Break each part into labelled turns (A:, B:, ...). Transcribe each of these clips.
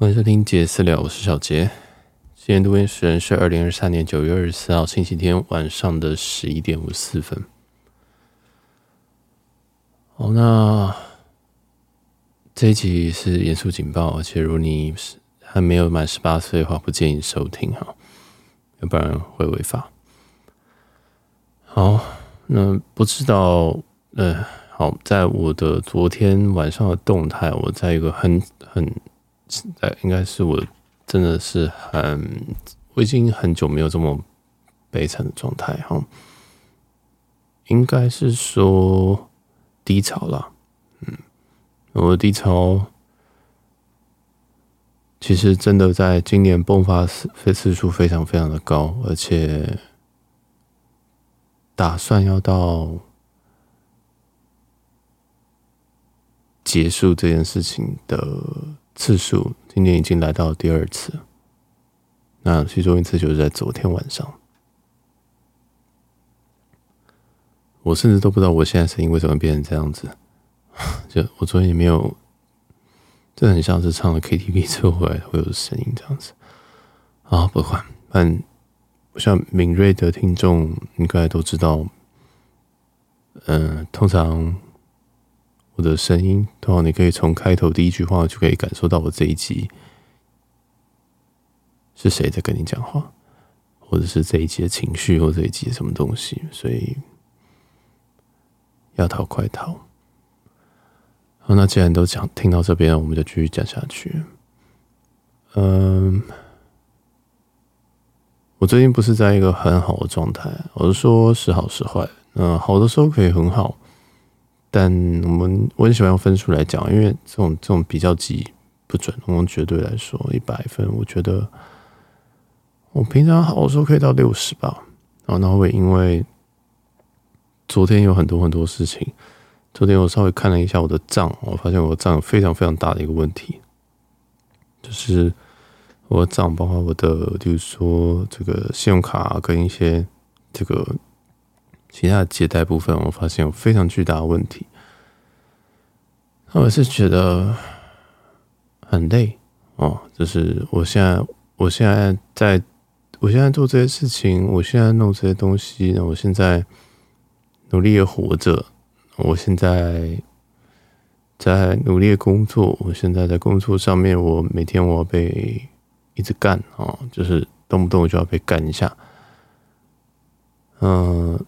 A: 欢迎收听杰私聊，我是小杰。今天录音时间是二零二三年九月二十四号星期天晚上的十一点五四分。好，那这一集是严肃警报，而且如果你还没有满十八岁的话，不建议收听哈，要不然会违法。好，那不知道，呃，好，在我的昨天晚上的动态，我在一个很很。现在应该是我真的是很，我已经很久没有这么悲惨的状态哈，应该是说低潮了，嗯，我的低潮其实真的在今年迸发次次数非常非常的高，而且打算要到结束这件事情的。次数今年已经来到第二次，那其中一次就是在昨天晚上，我甚至都不知道我现在声音为什么变成这样子，就我昨天也没有，这很像是唱了 KTV 之后回来会有声音这样子。啊，不管，但我想敏锐的听众应该都知道，嗯，通常。我的声音，通常你可以从开头第一句话就可以感受到我这一集是谁在跟你讲话，或者是这一集的情绪，或这一集什么东西。所以要逃快逃。好，那既然都讲听到这边，我们就继续讲下去。嗯，我最近不是在一个很好的状态，我是说时好时坏。嗯，好的时候可以很好。但我们我很喜欢用分数来讲，因为这种这种比较级不准。我们绝对来说，一百分，我觉得我平常好的时候可以到六十吧。然后，那会因为昨天有很多很多事情，昨天我稍微看了一下我的账，我发现我的账有非常非常大的一个问题，就是我的账包括我的，就是说这个信用卡跟一些这个。其他的借贷部分，我发现有非常巨大的问题。那我是觉得很累哦，就是我现在，我现在在，我现在做这些事情，我现在弄这些东西，那我现在努力的活着，我现在在努力的工作，我现在在工作上面，我每天我要被一直干哦，就是动不动就要被干一下，嗯。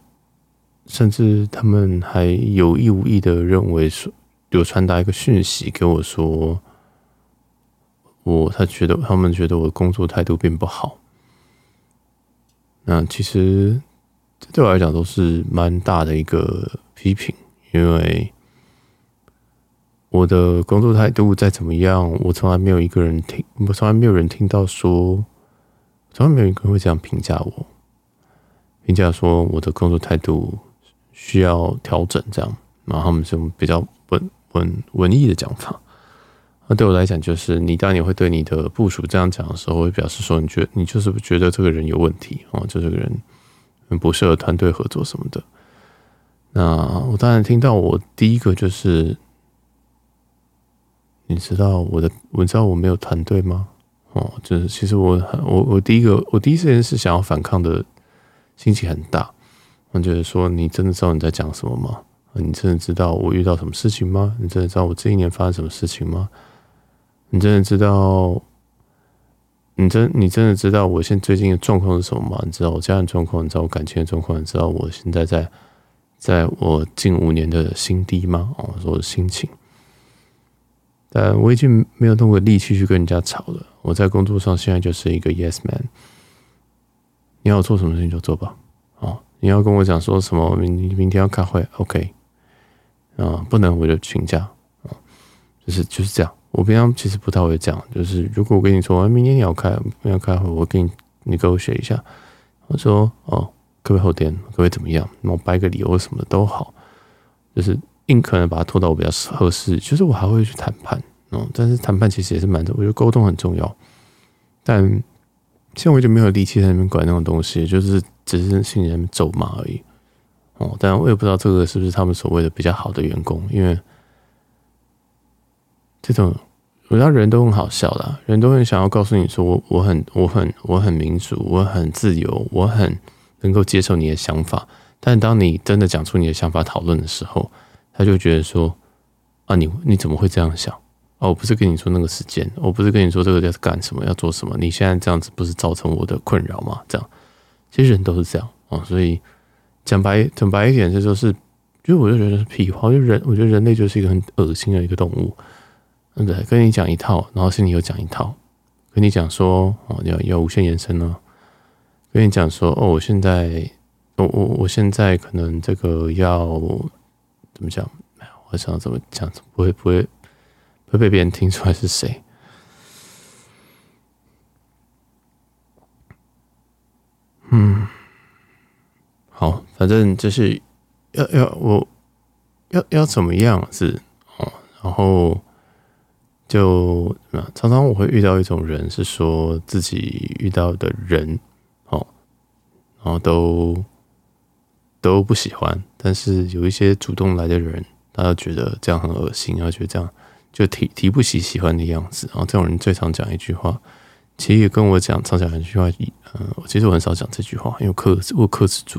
A: 甚至他们还有意无意的认为说，有传达一个讯息给我说，我他觉得他们觉得我的工作态度并不好。那其实这对我来讲都是蛮大的一个批评，因为我的工作态度再怎么样，我从来没有一个人听，我从来没有人听到说，从来没有一个人会这样评价我，评价说我的工作态度。需要调整，这样，然后他们是用比较文文文艺的讲法。那对我来讲，就是你当你会对你的部属这样讲的时候，会表示说，你觉你就是觉得这个人有问题哦，就这个人不适合团队合作什么的。那我当然听到，我第一个就是，你知道我的，我知道我没有团队吗？哦，就是其实我很我我第一个我第一时间是想要反抗的心情很大。我觉得说，你真的知道你在讲什么吗？你真的知道我遇到什么事情吗？你真的知道我这一年发生什么事情吗？你真的知道？你真你真的知道我现在最近的状况是什么吗？你知道我家人状况？你知道我感情的状况？你知道我现在在在我近五年的新低吗？哦，说我的心情。但我已经没有那么力气去跟人家吵了。我在工作上现在就是一个 yes man。你要做什么事情就做吧。哦你要跟我讲说什么？明明天要开会，OK？啊，不能我就请假啊，就是就是这样。我平常其实不太会讲，就是如果我跟你说明天你要开，要开会，我给你你给我写一下，我说哦，可不可以后天？可不可以怎么样？我掰个理由什么的都好，就是尽可能把它拖到我比较合适。就是我还会去谈判，嗯，但是谈判其实也是蛮重，我觉得沟通很重要，但。现在我就没有力气在那边管那种东西，就是只是心里面咒骂而已。哦，但我也不知道这个是不是他们所谓的比较好的员工，因为这种我知道人都很好笑啦，人都很想要告诉你说我我很我很我很民主，我很自由，我很能够接受你的想法。但当你真的讲出你的想法讨论的时候，他就觉得说啊，你你怎么会这样想？哦，我不是跟你说那个时间，我不是跟你说这个要干什么，要做什么？你现在这样子不是造成我的困扰吗？这样，其实人都是这样啊。所以讲白讲白一点，这就是，就我就觉得是屁话。就人，我觉得人类就是一个很恶心的一个动物。对不对？跟你讲一套，然后心里又讲一套。跟你讲说，哦，要要无限延伸呢。跟你讲说，哦，我现在，我我我现在可能这个要怎么讲？我想怎么讲，怎么不会不会不会被别人听出来是谁？嗯，好，反正就是要要我要要怎么样是哦，然后。就常常我会遇到一种人，是说自己遇到的人，哦，然后都都不喜欢，但是有一些主动来的人，他就觉得这样很恶心，然后觉得这样就提提不起喜欢的样子。然后这种人最常讲一句话，其实也跟我讲常讲一句话，嗯，我其实我很少讲这句话，因为克制我克制住。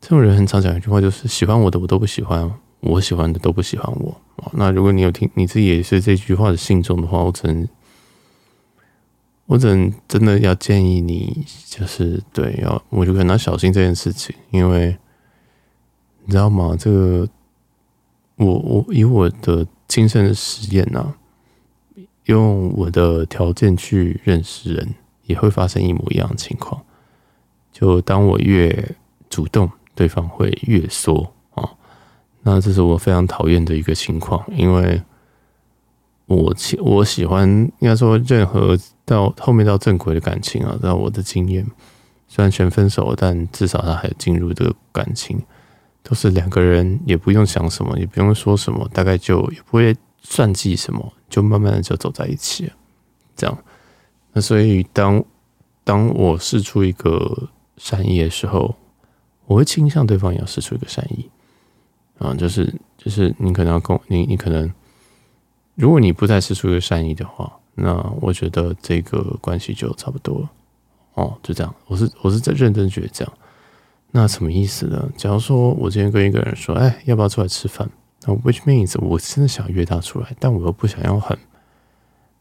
A: 这种人很常讲一句话，就是喜欢我的我都不喜欢。我喜欢的都不喜欢我，那如果你有听你自己也是这句话的信众的话，我只能，我只能真的要建议你，就是对，要我就可能小心这件事情，因为你知道吗？这个我我以我的亲身的实验呐，用我的条件去认识人，也会发生一模一样的情况。就当我越主动，对方会越缩。那这是我非常讨厌的一个情况，因为我喜我喜欢，应该说任何到后面到正轨的感情啊，在我的经验，虽然全分手，但至少他还进入这个感情，都是两个人也不用想什么，也不用说什么，大概就也不会算计什么，就慢慢的就走在一起，这样。那所以当当我试出一个善意的时候，我会倾向对方也要试出一个善意。啊，就是就是你可能要跟你你可能，如果你不再试出一个善意的话，那我觉得这个关系就差不多了。哦，就这样，我是我是在认真觉得这样。那什么意思呢？假如说我今天跟一个人说，哎，要不要出来吃饭？那 which means 我真的想约他出来，但我又不想要很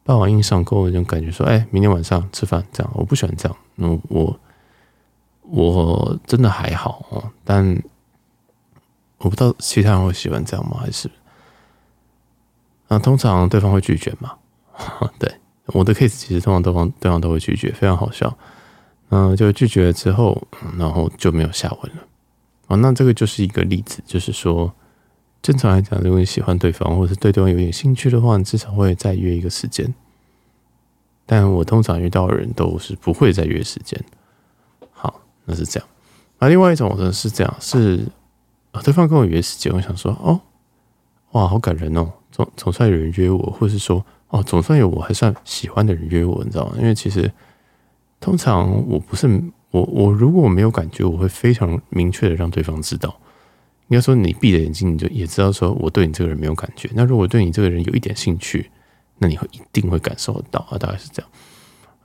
A: 霸王硬上弓的那种感觉，说，哎，明天晚上吃饭这样，我不喜欢这样。那我我真的还好哦，但。我不知道其他人会喜欢这样吗？还是啊？通常对方会拒绝嘛？对，我的 case 其实通常对方对方都会拒绝，非常好笑。嗯，就拒绝了之后，然后就没有下文了。啊，那这个就是一个例子，就是说，正常来讲，如果你喜欢对方，或者是对对方有点兴趣的话，你至少会再约一个时间。但我通常遇到的人都是不会再约时间。好，那是这样。那另外一种呢是这样是。对方跟我约时间，我想说，哦，哇，好感人哦，总总算有人约我，或是说，哦，总算有我还算喜欢的人约我，你知道吗？因为其实通常我不是我我如果我没有感觉，我会非常明确的让对方知道。应该说，你闭着眼睛，你就也知道说我对你这个人没有感觉。那如果对你这个人有一点兴趣，那你会一定会感受到啊，大概是这样。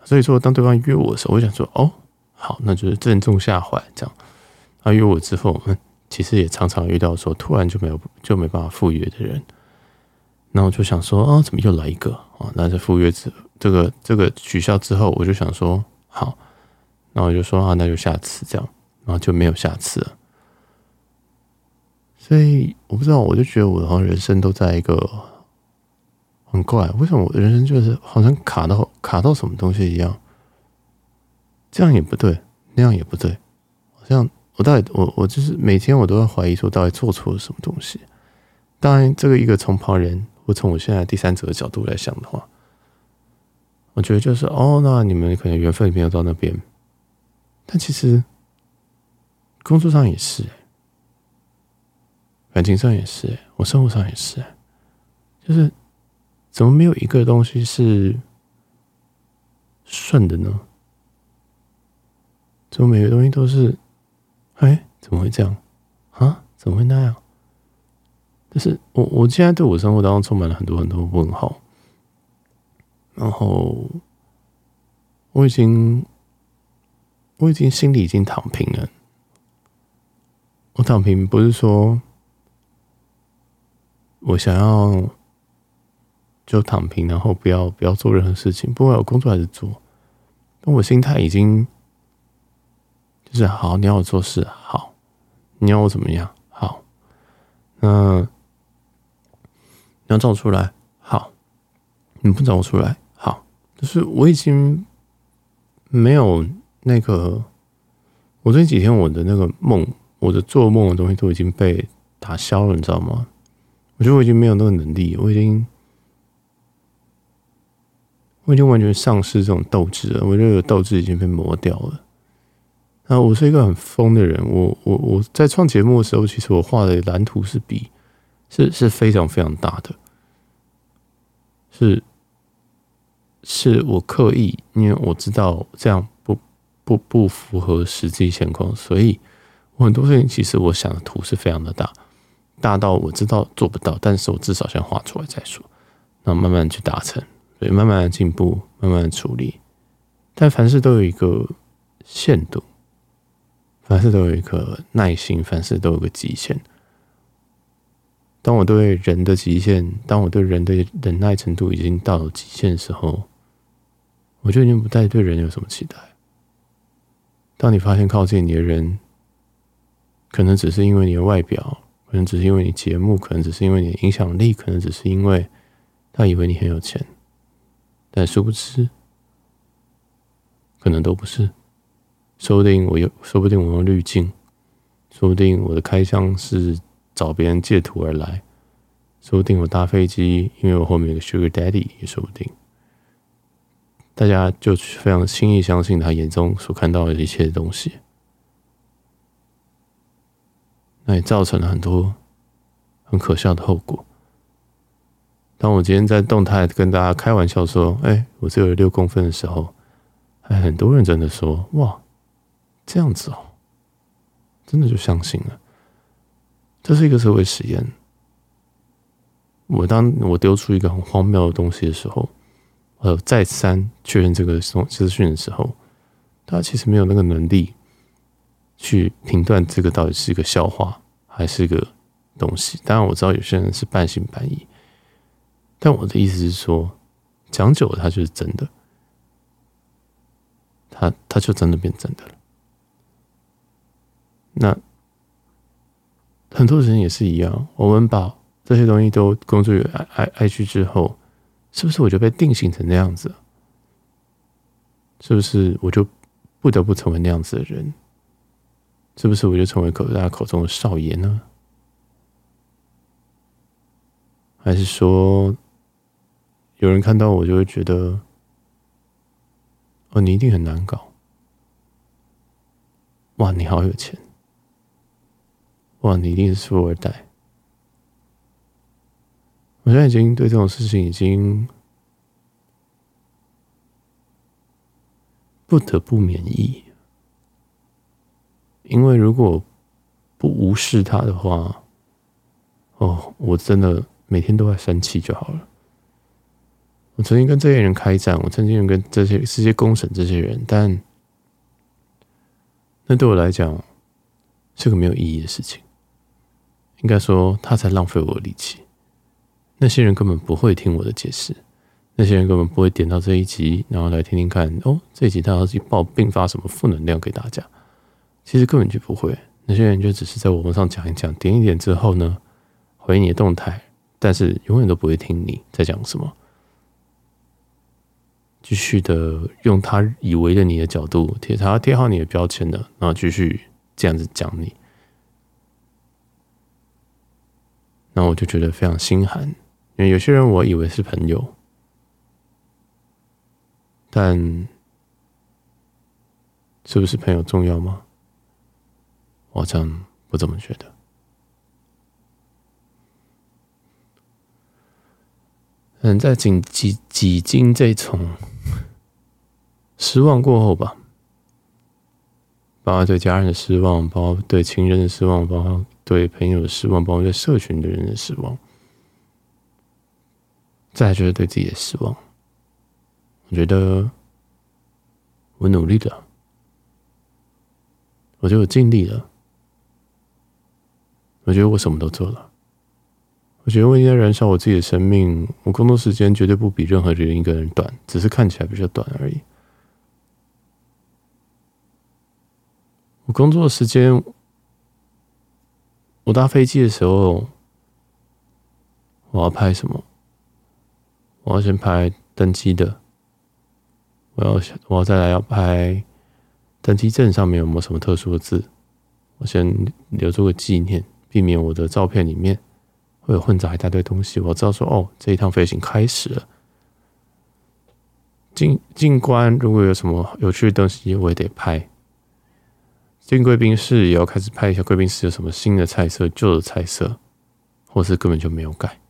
A: 所以说，当对方约我的时候，我想说，哦，好，那就是正中下怀这样。他约我之后，嗯。其实也常常遇到说突然就没有就没办法赴约的人，那我就想说啊，怎么又来一个啊？那在赴约之这个这个取消之后，我就想说好，那我就说啊，那就下次这样，然后就没有下次了。所以我不知道，我就觉得我好像人生都在一个很怪，为什么我的人生就是好像卡到卡到什么东西一样？这样也不对，那样也不对，好像。我到底，我我就是每天我都在怀疑说，到底做错了什么东西？当然，这个一个从旁人或从我现在第三者的角度来想的话，我觉得就是哦，那你们可能缘分没有到那边。但其实工作上也是，感情上也是，我生活上也是，就是怎么没有一个东西是顺的呢？怎么每个东西都是？哎，怎么会这样啊？怎么会那样？就是我，我现在对我生活当中充满了很多很多问号。然后我已经我已经心里已经躺平了。我躺平不是说我想要就躺平，然后不要不要做任何事情，不管有工作还是做。但我心态已经就是好，你要我做事好，你要我怎么样好，那你要找我出来好，你不找我出来好，就是我已经没有那个，我这几天我的那个梦。我的做梦的东西都已经被打消了，你知道吗？我觉得我已经没有那个能力，我已经，我已经完全丧失这种斗志了。我觉得有斗志已经被磨掉了。啊，我是一个很疯的人。我我我在创节目的时候，其实我画的蓝图是比是是非常非常大的，是是我刻意，因为我知道这样不不不符合实际情况，所以。我很多事情其实我想的图是非常的大，大到我知道做不到，但是我至少先画出来再说，然后慢慢去达成，所以慢慢的进步，慢慢的处理。但凡事都有一个限度，凡事都有一个耐心，凡事都有个极限。当我对人的极限，当我对人的忍耐程度已经到了极限的时候，我就已经不再对人有什么期待。当你发现靠近你的人，可能只是因为你的外表，可能只是因为你节目，可能只是因为你的影响力，可能只是因为他以为你很有钱，但殊不知，可能都不是。说不定我有，说不定我用滤镜，说不定我的开箱是找别人借图而来，说不定我搭飞机，因为我后面有个 Sugar Daddy，也说不定。大家就非常轻易相信他眼中所看到的一切东西。那也造成了很多很可笑的后果。当我今天在动态跟大家开玩笑说：“哎，我只有六公分”的时候，还很多人真的说：“哇，这样子哦，真的就相信了。”这是一个社会实验。我当我丢出一个很荒谬的东西的时候，呃，再三确认这个资讯的时候，大家其实没有那个能力。去评断这个到底是一个笑话还是个东西？当然我知道有些人是半信半疑，但我的意思是说，讲久了它就是真的，它它就真的变真的了。那很多人也是一样，我们把这些东西都工作于爱爱爱去之后，是不是我就被定型成那样子？是不是我就不得不成为那样子的人？是不是我就成为口大家口中的少爷呢？还是说，有人看到我就会觉得，哦，你一定很难搞。哇，你好有钱。哇，你一定是富二代。我现在已经对这种事情已经不得不免疫。因为如果不无视他的话，哦，我真的每天都在生气就好了。我曾经跟这些人开战，我曾经跟这些这些公审这些人，但那对我来讲是个没有意义的事情。应该说，他才浪费我的力气。那些人根本不会听我的解释，那些人根本不会点到这一集，然后来听听看。哦，这一集他要去爆并发什么负能量给大家。其实根本就不会，那些人就只是在网络上讲一讲，点一点之后呢，回你的动态，但是永远都不会听你在讲什么，继续的用他以为的你的角度贴他贴好你的标签的，然后继续这样子讲你，那我就觉得非常心寒，因为有些人我以为是朋友，但是不是朋友重要吗？我好像不这么觉得。嗯，在几几几经这种失望过后吧，包括对家人的失望，包括对亲人的失望，包括对朋友的失望，包括对社群的人的失望，再就是对自己的失望。我觉得我努力了，我觉得我尽力了，我觉得我什么都做了。我觉得我应该燃烧我自己的生命。我工作时间绝对不比任何人一个人短，只是看起来比较短而已。我工作的时间，我搭飞机的时候，我要拍什么？我要先拍登机的，我要我要再来要拍登机证上面有没有什么特殊的字？我先留作个纪念，避免我的照片里面。会有混杂一大堆东西，我知道说哦，这一趟飞行开始了。进进关，如果有什么有趣的东西，我也得拍。进贵宾室也要开始拍一下贵宾室有什么新的菜色、旧的菜色，或是根本就没有改。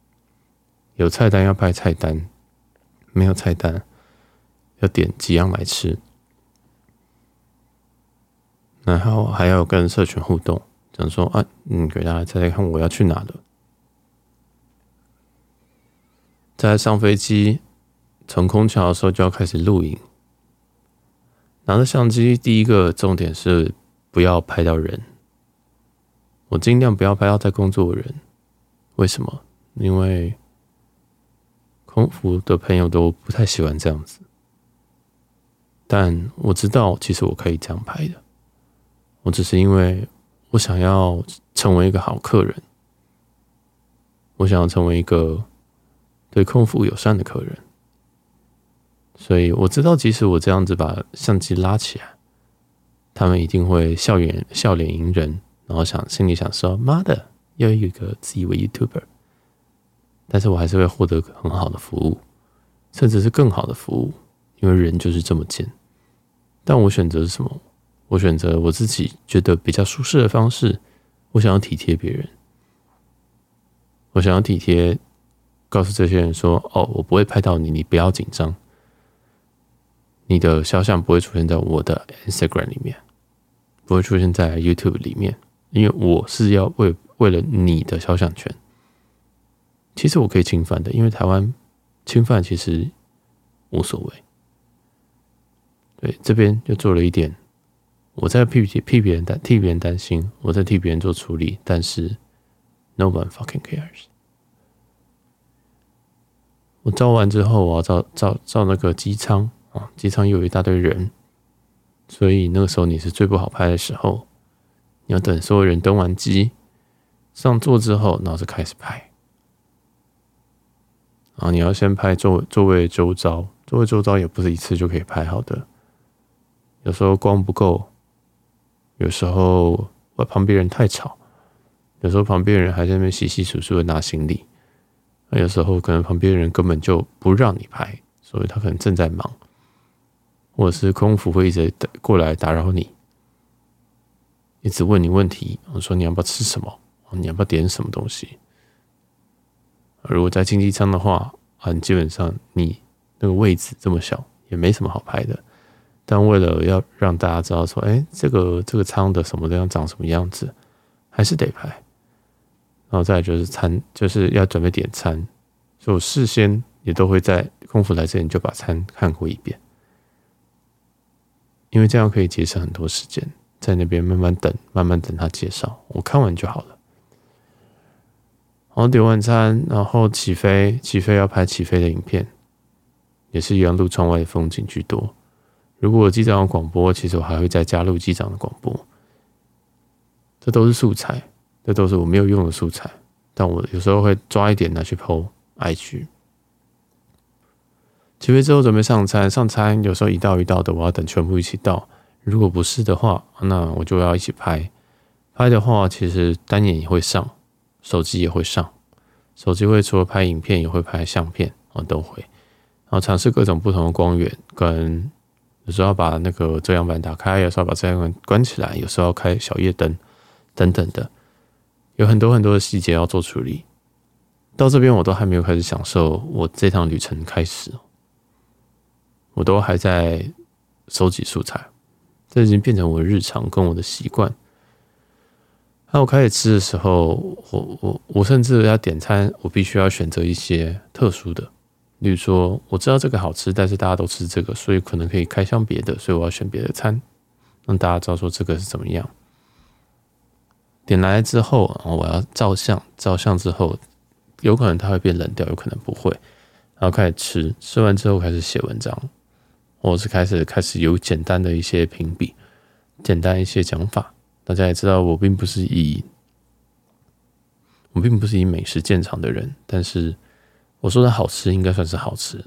A: 有菜单要拍菜单，没有菜单要点几样来吃。然后还要跟社群互动，讲说啊，嗯，给大家猜猜看我要去哪了。在上飞机，从空桥的时候就要开始录影。拿着相机，第一个重点是不要拍到人。我尽量不要拍到在工作的人。为什么？因为空服的朋友都不太喜欢这样子。但我知道，其实我可以这样拍的。我只是因为我想要成为一个好客人，我想要成为一个。对空腹友善的客人，所以我知道，即使我这样子把相机拉起来，他们一定会笑脸笑脸迎人，然后想心里想说：“妈的，又一个自以为 YouTuber。”但是我还是会获得很好的服务，甚至是更好的服务，因为人就是这么贱。但我选择是什么？我选择我自己觉得比较舒适的方式。我想要体贴别人，我想要体贴。告诉这些人说：“哦，我不会拍到你，你不要紧张。你的肖像不会出现在我的 Instagram 里面，不会出现在 YouTube 里面，因为我是要为为了你的肖像权。其实我可以侵犯的，因为台湾侵犯其实无所谓。对，这边就做了一点，我在替替别人担替别人担心，我在替别人做处理，但是 No one fucking cares。”我照完之后，我要照照照那个机舱啊，机舱又有一大堆人，所以那个时候你是最不好拍的时候。你要等所有人登完机上座之后，然后就开始拍。啊，你要先拍座座位周遭，座位周遭也不是一次就可以拍好的，有时候光不够，有时候我旁边人太吵，有时候旁边人还在那边洗洗漱漱的拿行李。有时候可能旁边人根本就不让你拍，所以他可能正在忙，或者是空服会一直过来打扰你，一直问你问题，我说你要不要吃什么？你要不要点什么东西？如果在经济舱的话，很基本上你那个位置这么小，也没什么好拍的。但为了要让大家知道说，哎，这个这个舱的什么样长什么样子，还是得拍。然后再来就是餐，就是要准备点餐，所以我事先也都会在空腹来之前就把餐看过一遍，因为这样可以节省很多时间，在那边慢慢等，慢慢等他介绍，我看完就好了。然后点完餐，然后起飞，起飞要拍起飞的影片，也是一样录窗外的风景居多。如果机长有广播，其实我还会再加入机长的广播，这都是素材。这都是我没有用的素材，但我有时候会抓一点拿去 PO IG。起飞之后准备上餐，上餐有时候一道一道的，我要等全部一起到。如果不是的话，那我就要一起拍。拍的话，其实单眼也会上，手机也会上。手机会除了拍影片，也会拍相片，我都会。然后尝试各种不同的光源，跟有时候要把那个遮阳板打开，有时候把遮阳板关起来，有时候要开小夜灯等等的。有很多很多的细节要做处理，到这边我都还没有开始享受我这趟旅程开始，我都还在收集素材，这已经变成我日常跟我的习惯。那我开始吃的时候，我我我甚至要点餐，我必须要选择一些特殊的，例如说，我知道这个好吃，但是大家都吃这个，所以可能可以开箱别的，所以我要选别的餐，让大家知道说这个是怎么样。点来之后，然后我要照相，照相之后，有可能它会变冷掉，有可能不会。然后开始吃，吃完之后开始写文章，或是开始开始有简单的一些评比，简单一些讲法。大家也知道，我并不是以我并不是以美食见长的人，但是我说的好吃应该算是好吃。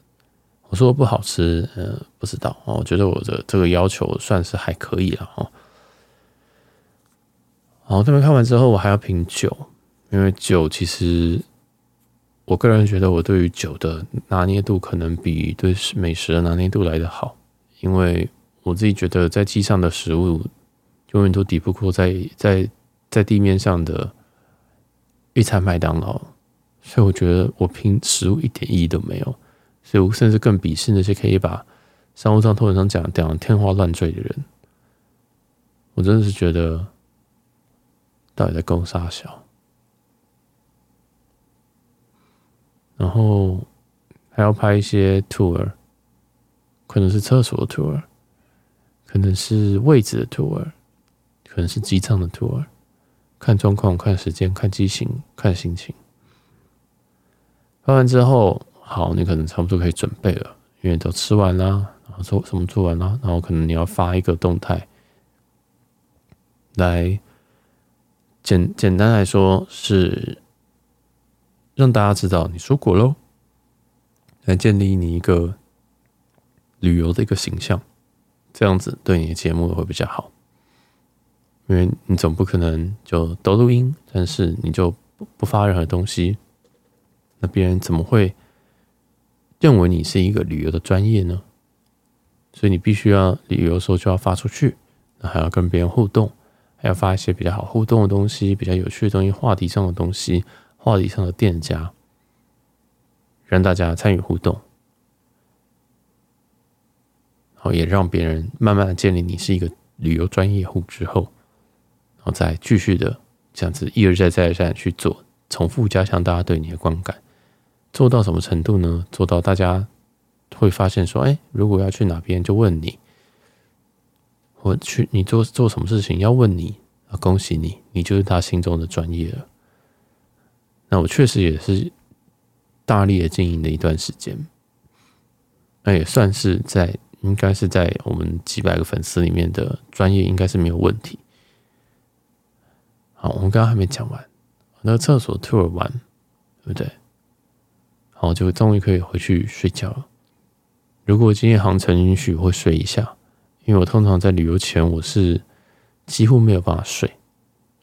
A: 我说不好吃，呃，不知道。我觉得我的这个要求算是还可以了哦。好，这边看完之后，我还要品酒，因为酒其实我个人觉得我对于酒的拿捏度可能比对美食的拿捏度来得好，因为我自己觉得在机上的食物。永远都抵不过在在在地面上的一餐麦当劳，所以我觉得我拼食物一点意义都没有，所以我甚至更鄙视那些可以把商务舱、头等舱讲讲天花乱坠的人。我真的是觉得到底在攻杀小，然后还要拍一些 tour，可能是厕所的 tour，可能是位置的 tour。可能是机舱的 tour，看状况、看时间、看机型、看心情。发完之后，好，你可能差不多可以准备了，因为都吃完了，然后做什么做完了，然后可能你要发一个动态，来简简单来说是让大家知道你出国喽，来建立你一个旅游的一个形象，这样子对你的节目会比较好。因为你总不可能就都录音，但是你就不不发任何东西，那别人怎么会认为你是一个旅游的专业呢？所以你必须要旅游的时候就要发出去，那还要跟别人互动，还要发一些比较好互动的东西，比较有趣的东西，话题上的东西，话题上的店家，让大家参与互动，然后也让别人慢慢的建立你是一个旅游专业户之后。然后再继续的这样子一而再再而三去做，重复加强大家对你的观感，做到什么程度呢？做到大家会发现说，哎，如果要去哪边就问你，我去你做做什么事情要问你啊，恭喜你，你就是他心中的专业了。那我确实也是大力的经营了一段时间，那也算是在应该是在我们几百个粉丝里面的专业，应该是没有问题。好，我们刚刚还没讲完，那个厕所 tour 完，对不对？好，就终于可以回去睡觉了。如果今天航程允许，会睡一下，因为我通常在旅游前我是几乎没有办法睡。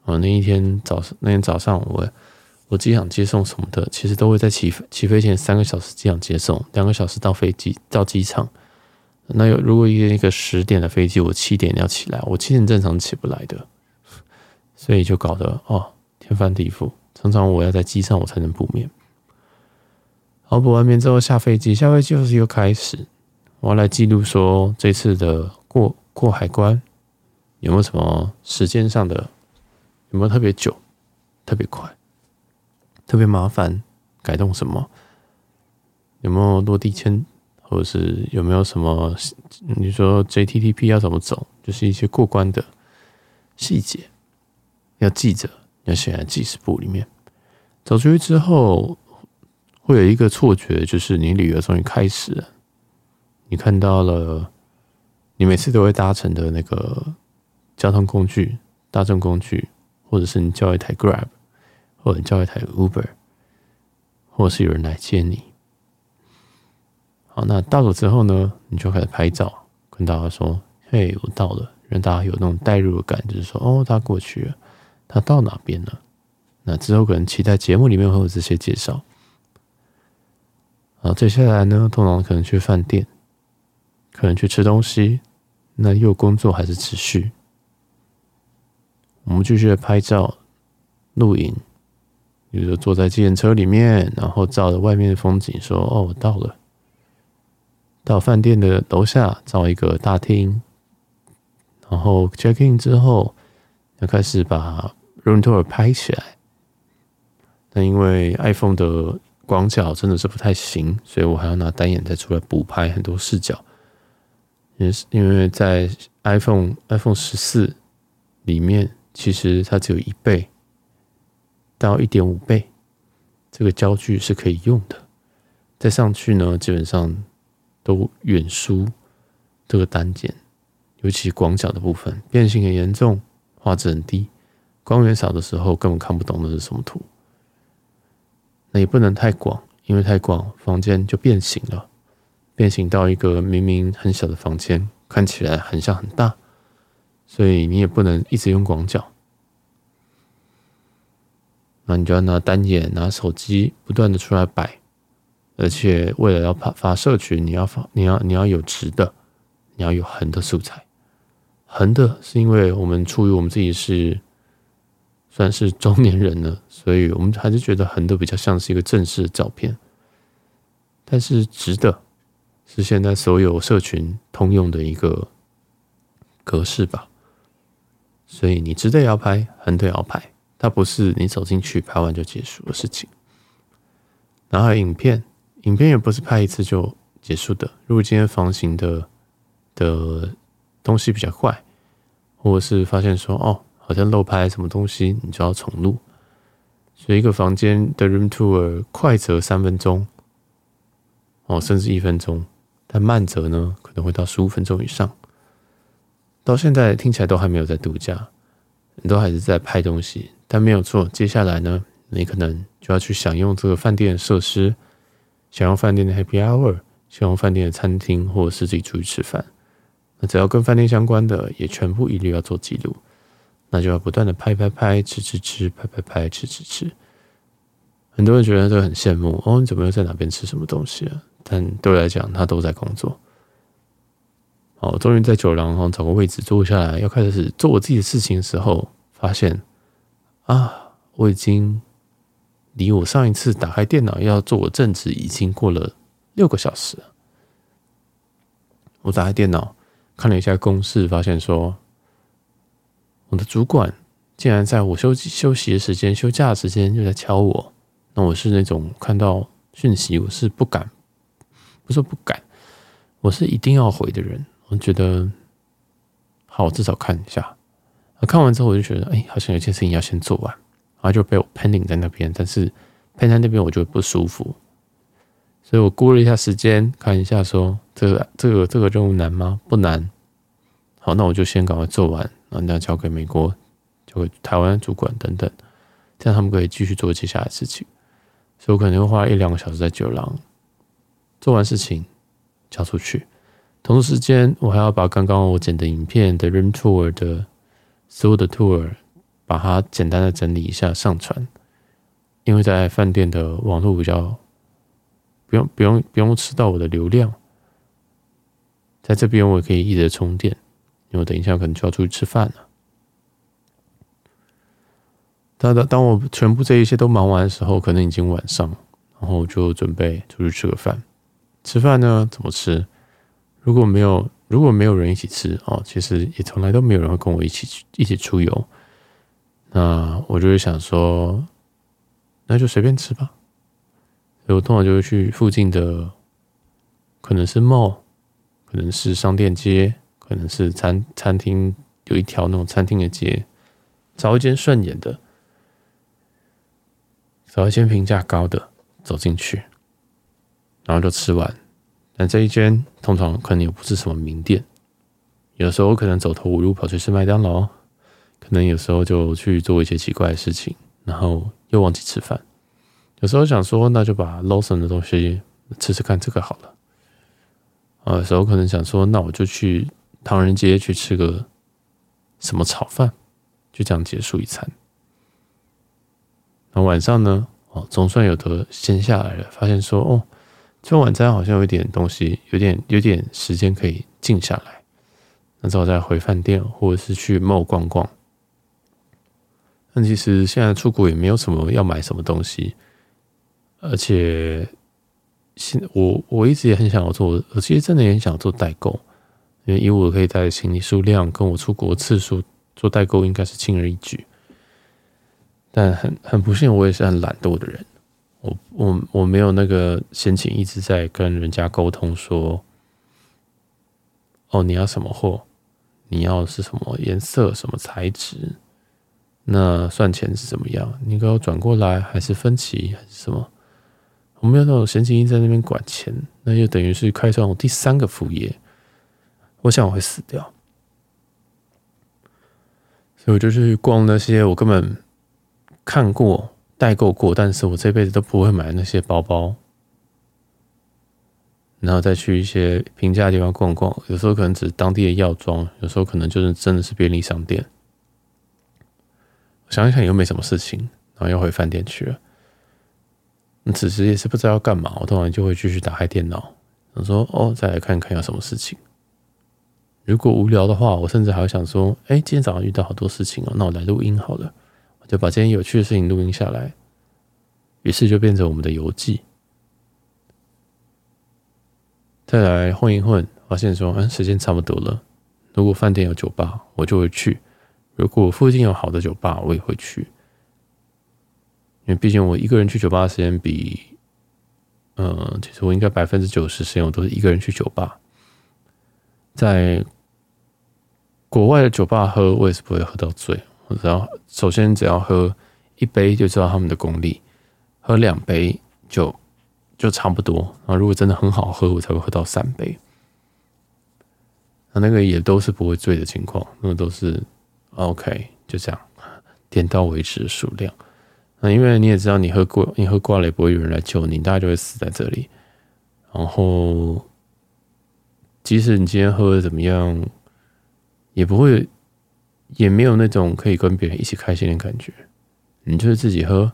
A: 啊，那一天早上，那天早上我我机场接送什么的，其实都会在起起飞前三个小时机场接送，两个小时到飞机到机场。那有如果一个一个十点的飞机，我七点要起来，我七点正常起不来的。所以就搞得哦天翻地覆，常常我要在机上我才能补眠。好，补完眠之后下飞机，下飞机就是一个开始，我要来记录说这次的过过海关有没有什么时间上的有没有特别久、特别快、特别麻烦，改动什么？有没有落地签，或者是有没有什么你说 JTTP 要怎么走，就是一些过关的细节。要记着，要写在记事簿里面。走出去之后，会有一个错觉，就是你旅游终于开始了。你看到了，你每次都会搭乘的那个交通工具、大众工具，或者是你叫一台 Grab，或者叫一台 Uber，或者是有人来接你。好，那到了之后呢，你就开始拍照，跟大家说：“嘿，我到了。”让大家有那种代入感，就是说：“哦，他过去了。”他到哪边了？那之后可能期待节目里面会有这些介绍。然后，接下来呢，通常可能去饭店，可能去吃东西。那又工作还是持续？我们继续拍照、录影，比如说坐在计程车里面，然后照着外面的风景，说：“哦，我到了。”到饭店的楼下找一个大厅，然后 check in 之后。要开始把 room tour 拍起来，那因为 iPhone 的广角真的是不太行，所以我还要拿单眼再出来补拍很多视角。也是因为在 iPhone iPhone 十四里面，其实它只有一倍到一点五倍，这个焦距是可以用的。再上去呢，基本上都远输这个单眼，尤其广角的部分变形很严重，画质很低，光源少的时候根本看不懂那是什么图。那也不能太广，因为太广房间就变形了。变形到一个明明很小的房间，看起来很像很大，所以你也不能一直用广角，那你就要拿单眼，拿手机不断的出来摆，而且为了要发发社群，你要发你要你要有直的，你要有横的素材，横的是因为我们出于我们自己是算是中年人了，所以我们还是觉得横的比较像是一个正式的照片，但是直的。是现在所有社群通用的一个格式吧，所以你直的也要拍，横的也要拍，它不是你走进去拍完就结束的事情。然后影片，影片也不是拍一次就结束的。如果今天房型的的东西比较怪，或者是发现说哦，好像漏拍什么东西，你就要重录。所以一个房间的 room tour 快则三分钟，哦，甚至一分钟。但慢则呢，可能会到十五分钟以上。到现在听起来都还没有在度假，你都还是在拍东西。但没有错，接下来呢，你可能就要去享用这个饭店的设施，享用饭店的 Happy Hour，享用饭店的餐厅，或者是自己出去吃饭。那只要跟饭店相关的，也全部一律要做记录。那就要不断的拍拍拍，吃吃吃，拍拍拍，吃吃吃。很多人觉得这个很羡慕哦，你怎么又在哪边吃什么东西啊？但对我来讲，他都在工作。好，终于在酒廊上找个位置坐下来，要开始做我自己的事情的时候，发现啊，我已经离我上一次打开电脑要做我正职已经过了六个小时。我打开电脑看了一下公式，发现说我的主管竟然在我休息休息的时间、休假的时间就在敲我。那我是那种看到讯息我是不敢。不是不敢，我是一定要回的人。我觉得好，我至少看一下。看完之后，我就觉得，哎，好像有件事情要先做完，然后就被我 pending 在那边。但是 pending 在那边，我就不舒服，所以我估了一下时间，看一下说，这个这个这个任务难吗？不难。好，那我就先赶快做完，然后再交给美国，交给台湾主管等等，这样他们可以继续做接下来的事情。所以我可能会花一两个小时在酒廊。做完事情交出去，同时间我还要把刚刚我剪的影片的 room tour 的所有的 tour，把它简单的整理一下上传，因为在饭店的网络比较不用不用不用吃到我的流量，在这边我也可以一直充电，因为我等一下可能就要出去吃饭了。当当当我全部这一切都忙完的时候，可能已经晚上，然后就准备出去吃个饭。吃饭呢？怎么吃？如果没有如果没有人一起吃哦，其实也从来都没有人会跟我一起一起出游。那我就会想说，那就随便吃吧。所以我通常就会去附近的，可能是 mall，可能是商店街，可能是餐餐厅，有一条那种餐厅的街，找一间顺眼的，找一间评价高的，走进去。然后就吃完，但这一间通常可能也不是什么名店，有时候可能走投无路跑去吃麦当劳，可能有时候就去做一些奇怪的事情，然后又忘记吃饭。有时候想说，那就把 Lawson 的东西吃吃看，这个好了。啊，有时候可能想说，那我就去唐人街去吃个什么炒饭，就这样结束一餐。那晚上呢？哦，总算有得闲下来了，发现说，哦。吃完晚餐好像有一点东西，有点有点时间可以静下来，那之后再回饭店或者是去 mall 逛逛。但其实现在出国也没有什么要买什么东西，而且现我我一直也很想要做，我其实真的也很想做代购，因为以我可以带的行李数量跟我出国次数做代购应该是轻而易举。但很很不幸，我也是很懒惰的人。我我我没有那个闲情一直在跟人家沟通说，哦，你要什么货？你要是什么颜色、什么材质？那算钱是怎么样？你给我转过来，还是分期，还是什么？我没有那种闲情逸在那边管钱，那就等于是开创我第三个副业。我想我会死掉，所以我就去逛那些我根本看过、代购过，但是我这辈子都不会买的那些包包，然后再去一些平价的地方逛逛。有时候可能只是当地的药妆，有时候可能就是真的是便利商店。想一想，又没什么事情，然后又回饭店去了。那此时也是不知道要干嘛，我突然就会继续打开电脑，我说：“哦，再来看看有什么事情。”如果无聊的话，我甚至还会想说：“哎，今天早上遇到好多事情哦，那我来录音好了。”我就把今天有趣的事情录音下来，于是就变成我们的游记。再来混一混，发现说：“嗯，时间差不多了。如果饭店有酒吧，我就会去；如果附近有好的酒吧，我也会去。因为毕竟我一个人去酒吧的时间比……嗯，其实我应该百分之九十时间我都是一个人去酒吧，在。”国外的酒吧喝，我也是不会喝到醉。我只要首先只要喝一杯就知道他们的功力，喝两杯就就差不多。然后如果真的很好喝，我才会喝到三杯。那那个也都是不会醉的情况，那个都是 OK，就这样点到为止的数量。那因为你也知道，你喝过你喝挂了也不会有人来救你，大家就会死在这里。然后即使你今天喝的怎么样。也不会，也没有那种可以跟别人一起开心的感觉。你就是自己喝，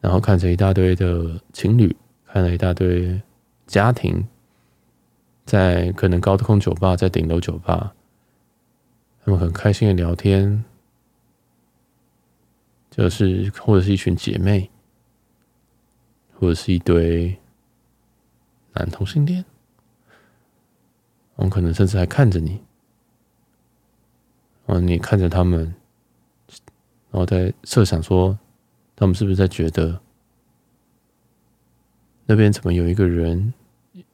A: 然后看着一大堆的情侣，看了一大堆家庭，在可能高空酒吧，在顶楼酒吧，他们很开心的聊天，就是或者是一群姐妹，或者是一堆男同性恋，我们可能甚至还看着你。嗯！你看着他们，然后在设想说，他们是不是在觉得那边怎么有一个人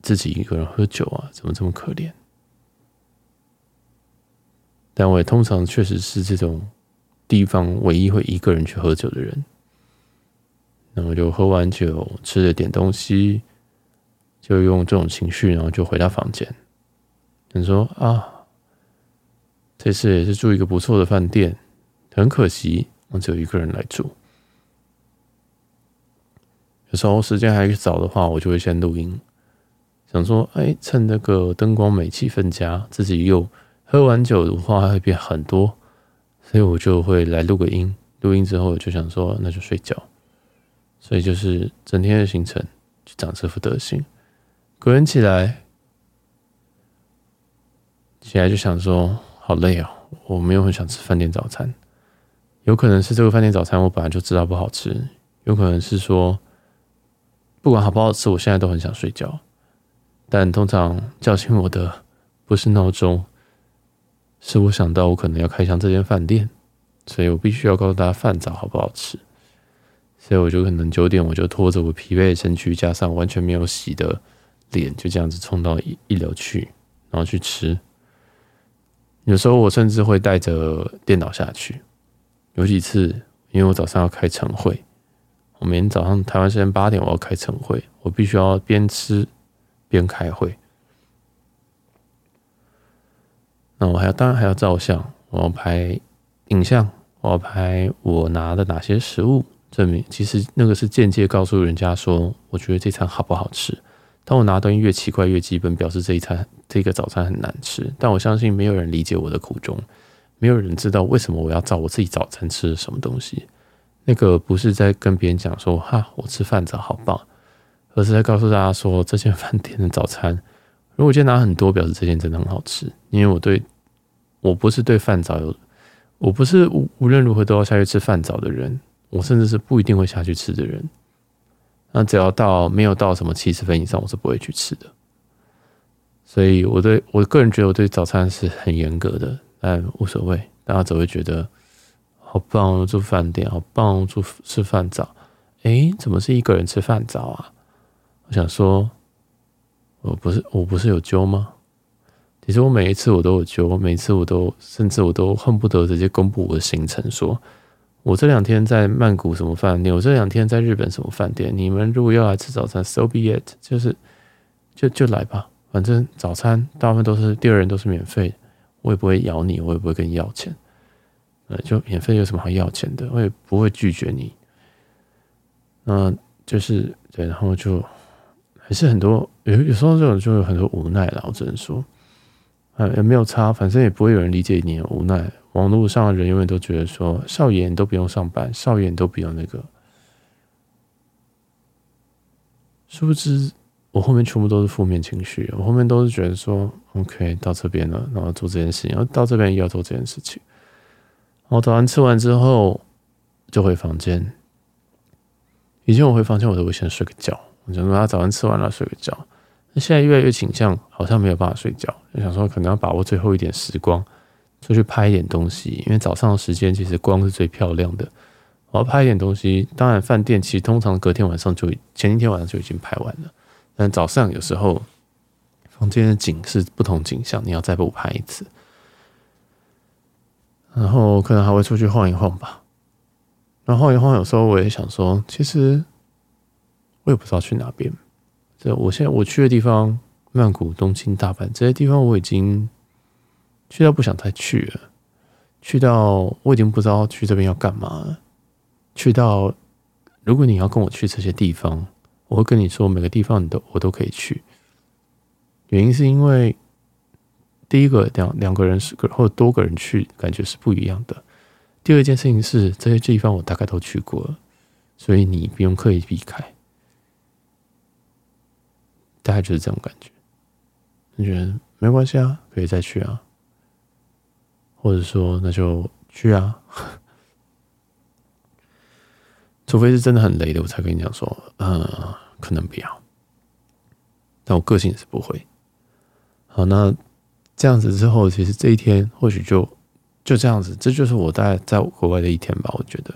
A: 自己一个人喝酒啊？怎么这么可怜？但我也通常确实是这种地方唯一会一个人去喝酒的人。然后就喝完酒，吃了点东西，就用这种情绪，然后就回到房间。你说啊？这次也是住一个不错的饭店，很可惜我只有一个人来住。有时候时间还早的话，我就会先录音，想说，哎，趁那个灯光美、气氛佳，自己又喝完酒的话会变很多，所以我就会来录个音。录音之后就想说，那就睡觉。所以就是整天的行程就长这副德行。隔天起来，起来就想说。好累哦，我没有很想吃饭店早餐。有可能是这个饭店早餐我本来就知道不好吃，有可能是说不管好不好吃，我现在都很想睡觉。但通常叫醒我的不是闹钟，是我想到我可能要开箱这间饭店，所以我必须要告诉大家饭早好不好吃。所以我就可能九点我就拖着我疲惫的身躯，加上完全没有洗的脸，就这样子冲到一一楼去，然后去吃。有时候我甚至会带着电脑下去。有几次，因为我早上要开晨会，我每天早上台湾时间八点我要开晨会，我必须要边吃边开会。那我还要当然还要照相，我要拍影像，我要拍我拿的哪些食物，证明其实那个是间接告诉人家说，我觉得这餐好不好吃。当我拿东西越奇怪越基本，表示这一餐这个早餐很难吃。但我相信没有人理解我的苦衷，没有人知道为什么我要找我自己早餐吃的什么东西。那个不是在跟别人讲说哈，我吃饭早好棒，而是在告诉大家说，这间饭店的早餐，如果今天拿很多，表示这间真的很好吃。因为我对我不是对饭早有，我不是无无论如何都要下去吃饭早的人，我甚至是不一定会下去吃的人。那只要到没有到什么七十分以上，我是不会去吃的。所以我对我个人觉得我对早餐是很严格的，但无所谓，大家只会觉得好棒哦，住饭店好棒哦，住吃饭早。哎，怎么是一个人吃饭早啊？我想说，我不是我不是有揪吗？其实我每一次我都有揪，每一次我都甚至我都恨不得直接公布我的行程，说我这两天在曼谷什么饭店，我这两天在日本什么饭店。你们如果要来吃早餐，so be it，就是就就来吧，反正早餐大部分都是第二人都是免费，我也不会咬你，我也不会跟你要钱，呃，就免费有什么好要钱的，我也不会拒绝你。嗯，就是对，然后就还是很多有有时候这种就有很多无奈了，我只能说。呃，也没有差，反正也不会有人理解你的无奈。网络上的人永远都觉得说，少爷你都不用上班，少爷你都不用那个。殊不知，我后面全部都是负面情绪。我后面都是觉得说，OK，到这边了，然后做这件事情，然后到这边又要做这件事情。然后早餐吃完之后，就回房间。以前我回房间，我都会先睡个觉。我想说，他早餐吃完了，睡个觉。那现在越来越倾向，好像没有办法睡觉。就想说，可能要把握最后一点时光，出去拍一点东西。因为早上的时间其实光是最漂亮的。我要拍一点东西，当然饭店其实通常隔天晚上就前一天晚上就已经拍完了。但早上有时候房间的景是不同景象，你要再补拍一次。然后可能还会出去晃一晃吧。然后晃一晃，有时候我也想说，其实我也不知道去哪边。这我现在我去的地方，曼谷、东京、大阪这些地方，我已经去到不想再去了，去到我已经不知道去这边要干嘛了。去到如果你要跟我去这些地方，我会跟你说每个地方你都我都可以去。原因是因为第一个两两个人是个或者多个人去，感觉是不一样的。第二件事情是这些地方我大概都去过，所以你不用刻意避开。大概就是这种感觉，你觉得没关系啊，可以再去啊，或者说那就去啊，除非是真的很雷的，我才跟你讲说，嗯，可能不要。但我个性是不会。好，那这样子之后，其实这一天或许就就这样子，这就是我大概在国外的一天吧。我觉得，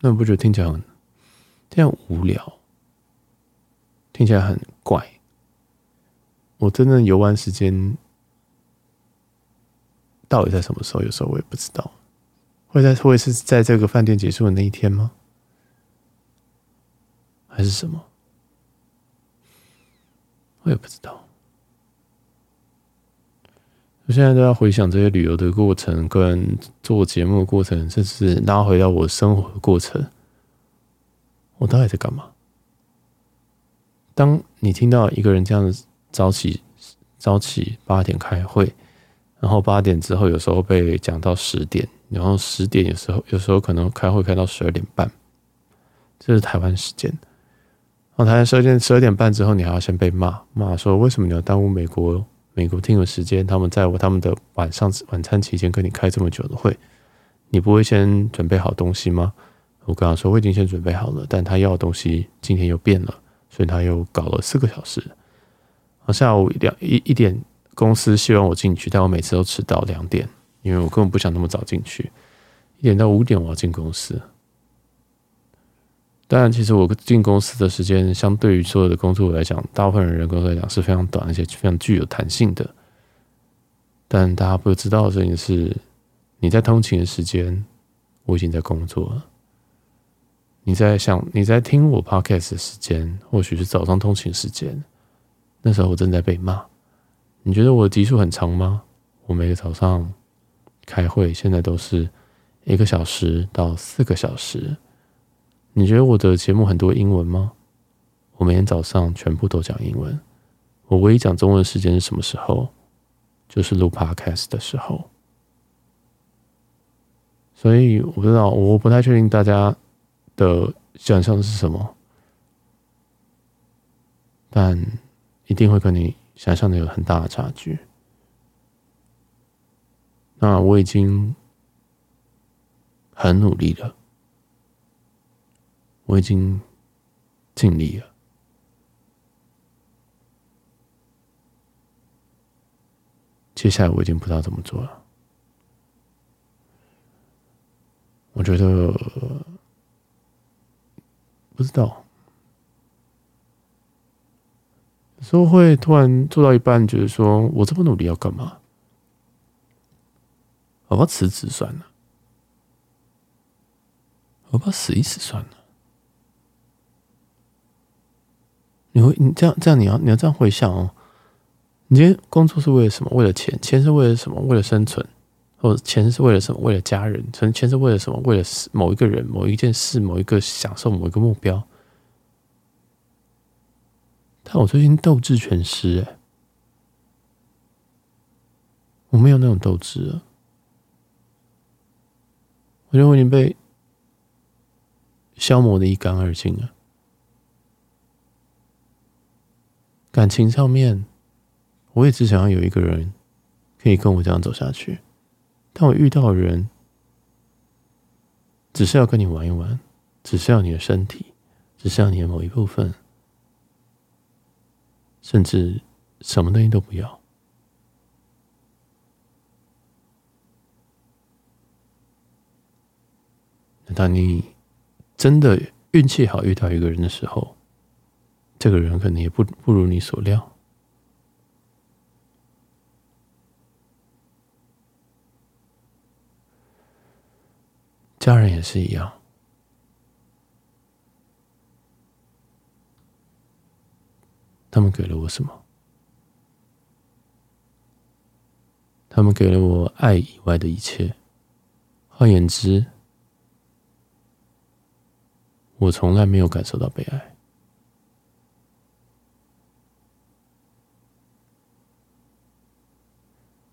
A: 那你不觉得听起来很这样无聊？听起来很怪，我真的游玩时间到底在什么时候？有时候我也不知道，会在会是在这个饭店结束的那一天吗？还是什么？我也不知道。我现在都要回想这些旅游的过程，跟做节目的过程，甚至拉回到我生活的过程，我到底在干嘛？当你听到一个人这样子早起，早起八点开会，然后八点之后有时候被讲到十点，然后十点有时候有时候可能开会开到十二点半，这是台湾时间。然后台湾十二点十二点半之后，你还要先被骂骂说，为什么你要耽误美国美国听的时间？他们在他们的晚上晚餐期间跟你开这么久的会，你不会先准备好东西吗？我跟他说我已经先准备好了，但他要的东西今天又变了。所以他又搞了四个小时，好，下午两一一点，公司希望我进去，但我每次都迟到两点，因为我根本不想那么早进去。一点到五点我要进公司，当然，其实我进公司的时间，相对于所有的工作来讲，大部分人人工来讲是非常短，而且非常具有弹性的。但大家不知道的事情是，你在通勤的时间，我已经在工作了。你在想你在听我 podcast 的时间，或许是早上通勤时间，那时候我正在被骂。你觉得我的集数很长吗？我每个早上开会，现在都是一个小时到四个小时。你觉得我的节目很多英文吗？我每天早上全部都讲英文。我唯一讲中文的时间是什么时候？就是录 podcast 的时候。所以我不知道，我不太确定大家。的想象是什么？但一定会跟你想象的有很大的差距。那我已经很努力了，我已经尽力了。接下来我已经不知道怎么做了。我觉得。不知道。有时候会突然做到一半，觉得说我这么努力要干嘛？我要辞职算了，我要死一死算了。你会，你这样这样，你要你要这样回想哦。你今天工作是为了什么？为了钱？钱是为了什么？为了生存？或者钱是为了什么？为了家人？存钱是为了什么？为了某一个人、某一件事、某一个享受、某一个目标？但我最近斗志全失，哎，我没有那种斗志了。我觉得我已经被消磨的一干二净了。感情上面，我也只想要有一个人可以跟我这样走下去。但我遇到的人，只是要跟你玩一玩，只是要你的身体，只是要你的某一部分，甚至什么东西都不要。当你真的运气好遇到一个人的时候，这个人可能也不不如你所料。家人也是一样，他们给了我什么？他们给了我爱以外的一切。换言之，我从来没有感受到被爱，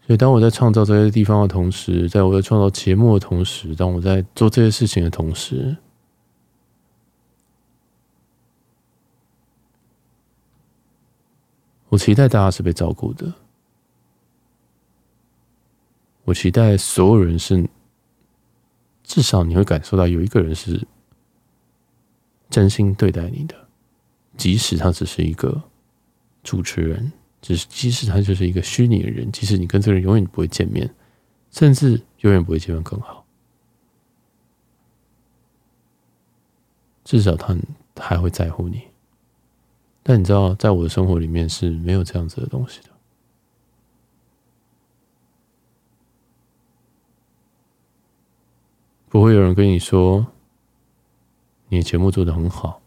A: 所以当我在创造这些地方的同时，在我在创造节目的同时，当我在做这些事情的同时，我期待大家是被照顾的，我期待所有人是，至少你会感受到有一个人是。真心对待你的，即使他只是一个主持人，只是即使他就是一个虚拟的人，即使你跟这个人永远不会见面，甚至永远不会见面更好，至少他还会在乎你。但你知道，在我的生活里面是没有这样子的东西的，不会有人跟你说。你的节目做得很好，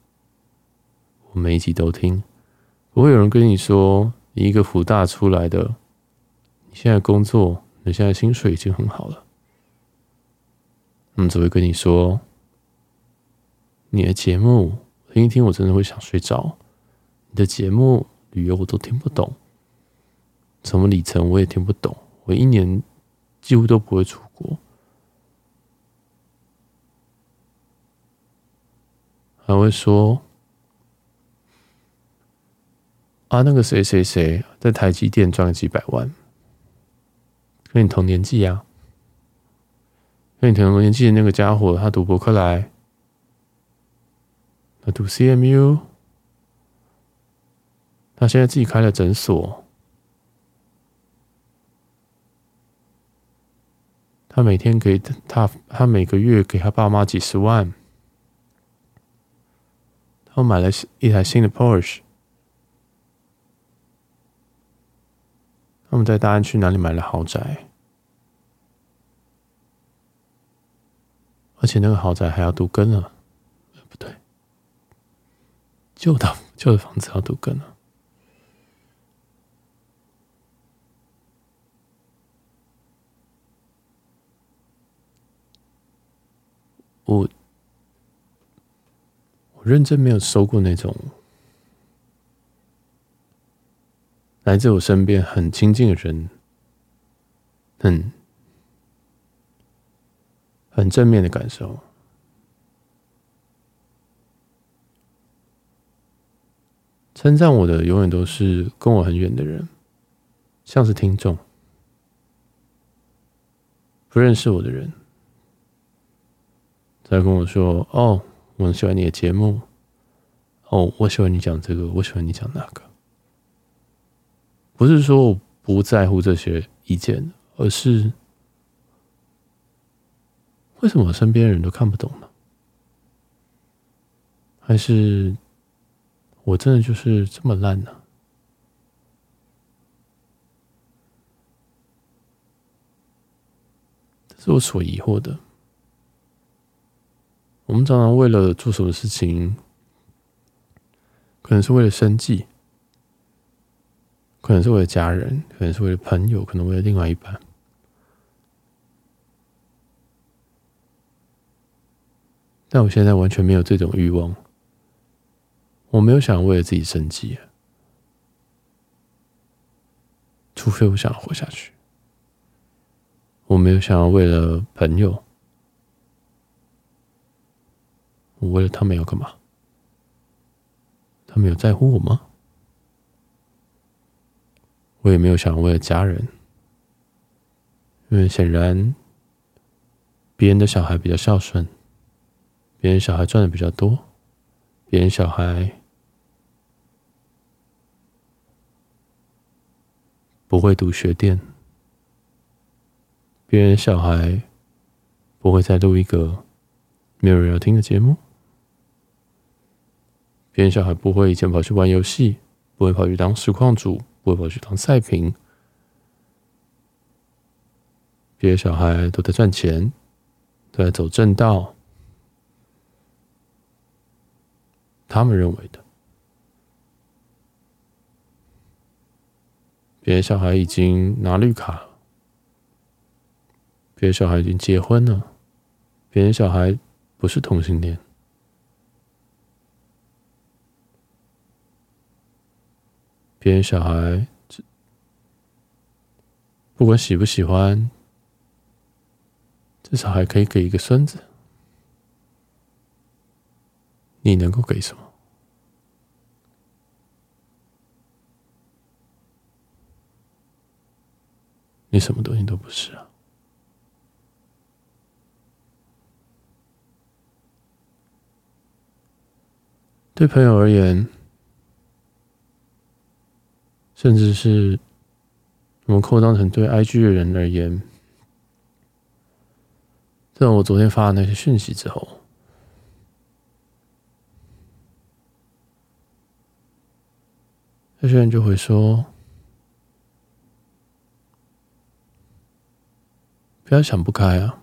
A: 我每一集都听。不会有人跟你说，你一个福大出来的，你现在工作，你现在薪水已经很好了。他们只会跟你说，你的节目听一听，我真的会想睡着。你的节目旅游我都听不懂，什么里程我也听不懂。我一年几乎都不会出国。还会说啊，那个谁谁谁在台积电赚了几百万，跟你同年纪啊，跟你同年纪的那个家伙，他读伯克莱，他读 CMU，他现在自己开了诊所，他每天给他，他每个月给他爸妈几十万。他买了一台新的 Porsche。他们在大安区哪里买了豪宅？而且那个豪宅还要都更了，不对，旧的旧的房子要都更了。我。我认真没有收过那种来自我身边很亲近的人，很很正面的感受。称赞我的永远都是跟我很远的人，像是听众，不认识我的人，在跟我说：“哦。”我很喜欢你的节目，哦，我喜欢你讲这个，我喜欢你讲那个。不是说我不在乎这些意见，而是为什么身边人都看不懂呢？还是我真的就是这么烂呢？这是我所疑惑的。我们常常为了做什么事情，可能是为了生计，可能是为了家人，可能是为了朋友，可能为了另外一半。但我现在完全没有这种欲望，我没有想要为了自己生计，除非我想要活下去。我没有想要为了朋友，我为了他们要干嘛？他们有在乎我吗？我也没有想为了家人，因为显然别人的小孩比较孝顺。别人小孩赚的比较多，别人小孩不会读学店，别人小孩不会再录一个没有人要听的节目，别人小孩不会以前跑去玩游戏，不会跑去当实况主，不会跑去当赛评，别人小孩都在赚钱，都在走正道。他们认为的，别人小孩已经拿绿卡了，别人小孩已经结婚了，别人小孩不是同性恋，别人小孩不管喜不喜欢，至少还可以给一个孙子。你能够给什么？你什么东西都不是啊！对朋友而言，甚至是我们扩张成对 IG 的人而言，在我昨天发的那些讯息之后。有些人就会说：“不要想不开啊！”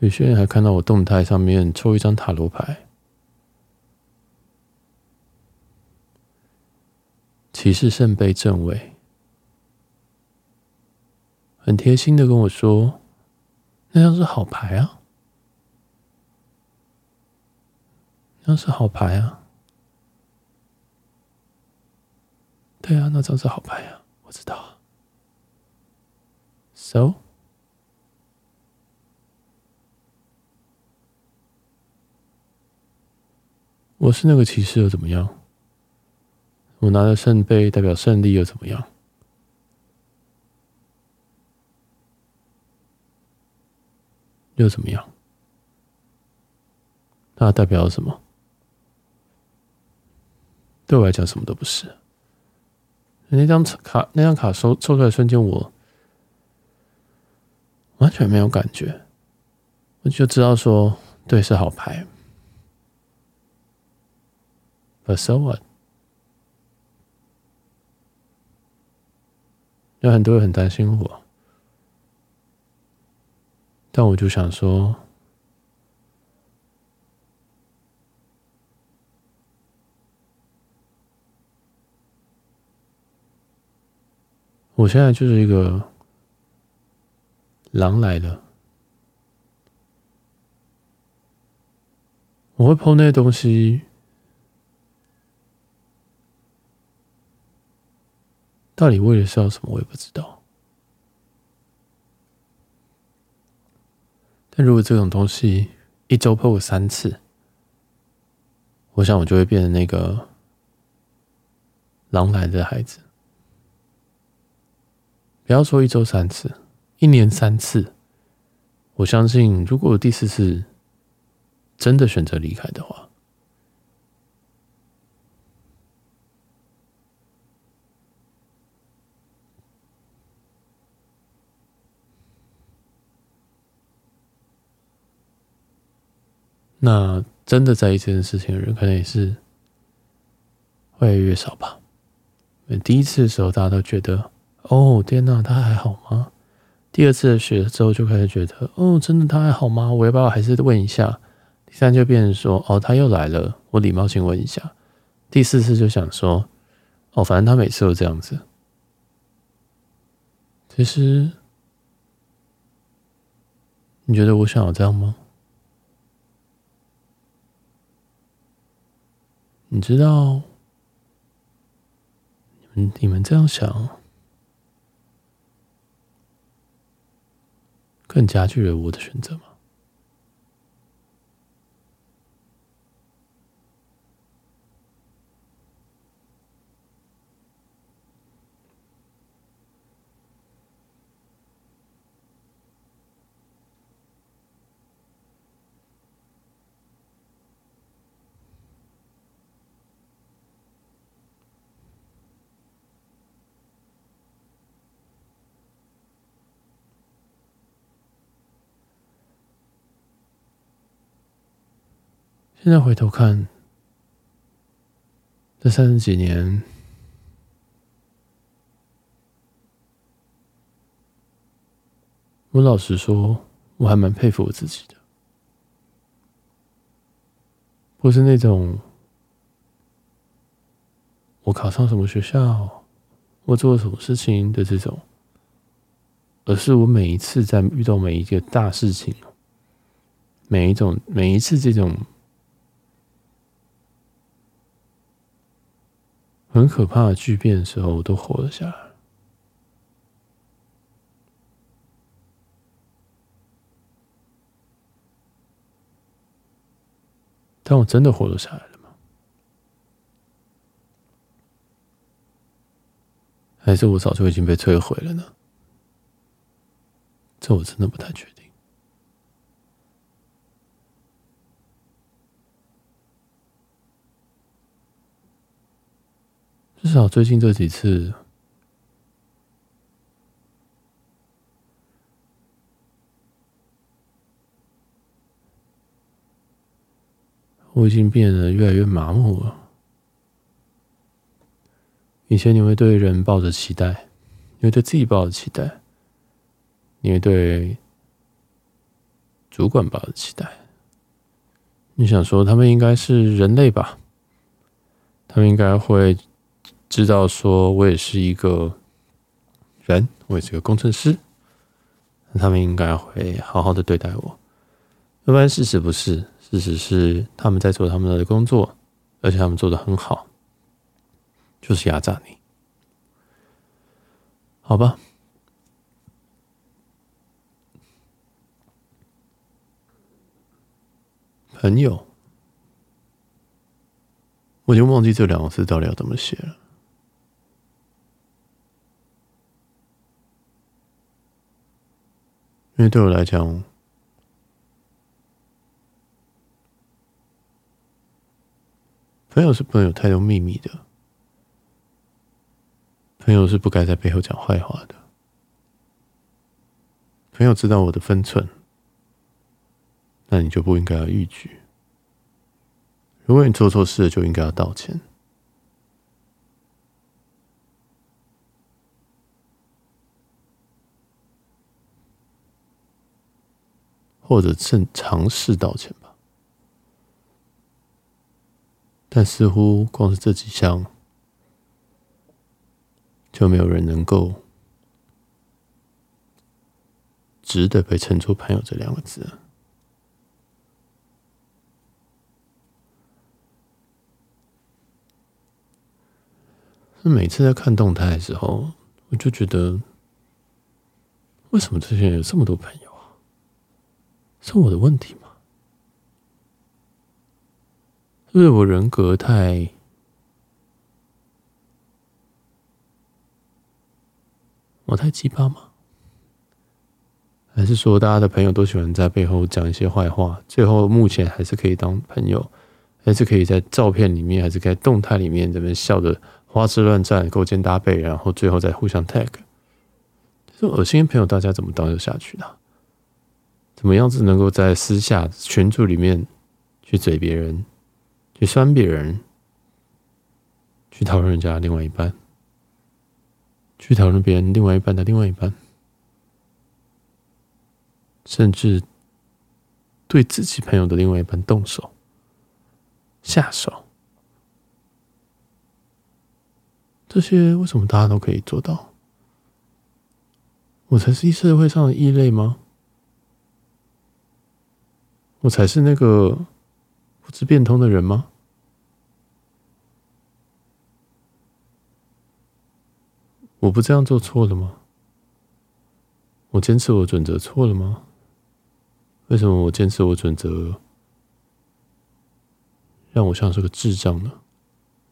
A: 有些人还看到我动态上面抽一张塔罗牌，骑士圣杯正位，很贴心的跟我说：“那张是好牌啊。”那是好牌啊！对啊，那张是好牌啊，我知道。So，我是那个骑士又怎么样？我拿着圣杯代表胜利又怎么样？又怎么样？它代表什么？对我来讲，什么都不是。那张卡，那张卡抽抽出来瞬间，我完全没有感觉，我就知道说，对，是好牌。But so what？有很多人很担心我，但我就想说。我现在就是一个狼来了，我会碰那些东西，到底为了是要什么，我也不知道。但如果这种东西一周破我三次，我想我就会变成那个狼来的孩子。不要说一周三次，一年三次。我相信，如果第四次真的选择离开的话，那真的在意这件事情的人，可能也是会越来越少吧。第一次的时候，大家都觉得，哦，天哪，他还好吗？第二次的学之后，就开始觉得，哦，真的他还好吗？我要不要还是问一下？第三就变成说，哦，他又来了，我礼貌性问一下。第四次就想说，哦，反正他每次都这样子。其实，你觉得我想要这样吗？你知道，你们你们这样想，更加剧了我的选择吗？现在回头看，这三十几年，我老实说，我还蛮佩服我自己的，不是那种我考上什么学校，我做了什么事情的这种，而是我每一次在遇到每一个大事情，每一种每一次这种。很可怕的巨变的时候，我都活了下来。但我真的活了下来了吗？还是我早就已经被摧毁了呢？这我真的不太确定。至少最近这几次，我已经变得越来越麻木了。以前你会对人抱着期待，你会对自己抱着期待，你会对主管抱着期待。你想说他们应该是人类吧？他们应该会。知道说，我也是一个人，我也是个工程师，他们应该会好好的对待我。要不然事实不是，事实是他们在做他们的工作，而且他们做的很好，就是压榨你，好吧？朋友，我已经忘记这两个字到底要怎么写了。因为对我来讲，朋友是不能有太多秘密的，朋友是不该在背后讲坏话的，朋友知道我的分寸，那你就不应该要逾矩。如果你做错事了，就应该要道歉。或者正尝试道歉吧，但似乎光是这几项，就没有人能够值得被称作朋友这两个字。是每次在看动态的时候，我就觉得，为什么这些人有这么多朋友？是我的问题吗？是不是我人格太……我太鸡巴吗？还是说大家的朋友都喜欢在背后讲一些坏话，最后目前还是可以当朋友，还是可以在照片里面，还是可以在动态里面这边笑的花枝乱颤、勾肩搭背，然后最后再互相 tag。这种恶心的朋友，大家怎么当得下去的？怎么样子能够在私下群组里面去嘴别人，去酸别人，去讨论人家另外一半，去讨论别人另外一半的另外一半，甚至对自己朋友的另外一半动手、下手，这些为什么大家都可以做到？我才是社会上的异类吗？我才是那个不知变通的人吗？我不这样做错了吗？我坚持我准则错了吗？为什么我坚持我准则让我像是个智障呢？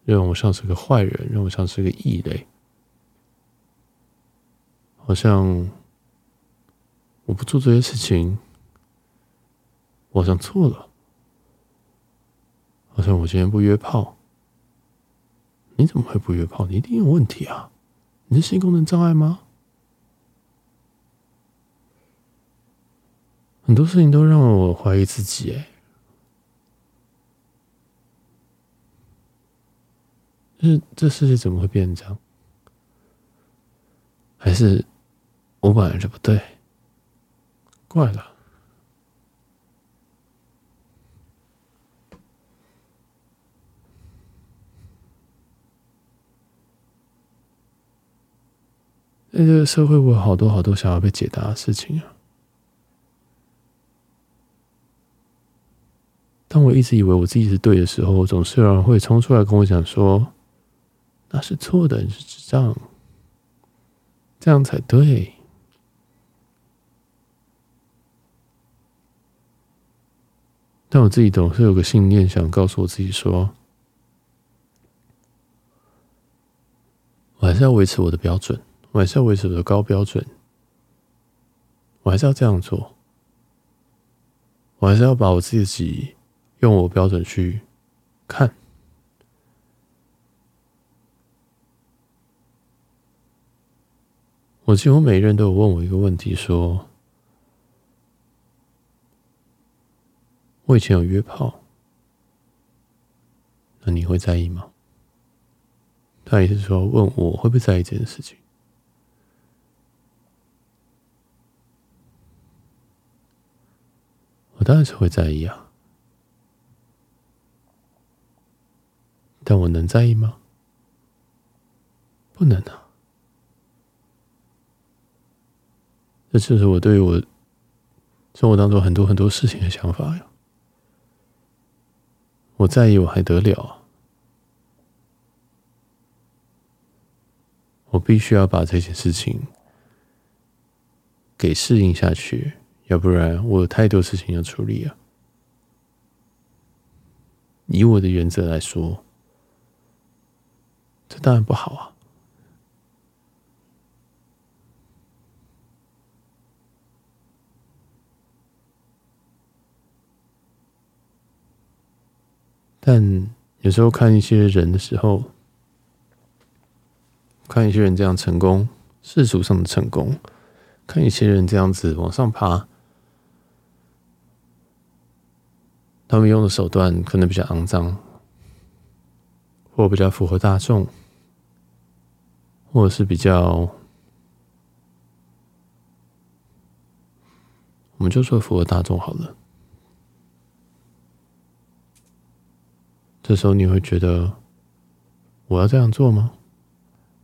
A: 让我像是个坏人，让我像是个异类？好像我不做这些事情，我好像错了。好像我今天不约炮，你怎么会不约炮？你一定有问题啊！你是性功能障碍吗？很多事情都让我怀疑自己，哎，就是这世界怎么会变成这样？还是？我本来就不对，怪了。在这个社会，我有好多好多想要被解答的事情啊。当我一直以为我自己是对的时候，总是有人会冲出来跟我讲说：“那是错的，你是智障，这样才对。”但我自己总是有个信念，想告诉我自己说，我还是要维持我的标准，我还是要维持我的高标准，我还是要这样做，我还是要把我自己用我标准去看。我几乎每一任都有问我一个问题，说。我以前有约炮，那你会在意吗？他也是说问我会不会在意这件事情。我当然是会在意啊，但我能在意吗？不能啊。这就是我对于我生活当中很多很多事情的想法呀。我在意，我还得了？我必须要把这件事情给适应下去，要不然我有太多事情要处理啊。以我的原则来说，这当然不好啊。但有时候看一些人的时候，看一些人这样成功，世俗上的成功，看一些人这样子往上爬，他们用的手段可能比较肮脏，或比较符合大众，或者是比较，我们就说符合大众好了。这时候你会觉得，我要这样做吗？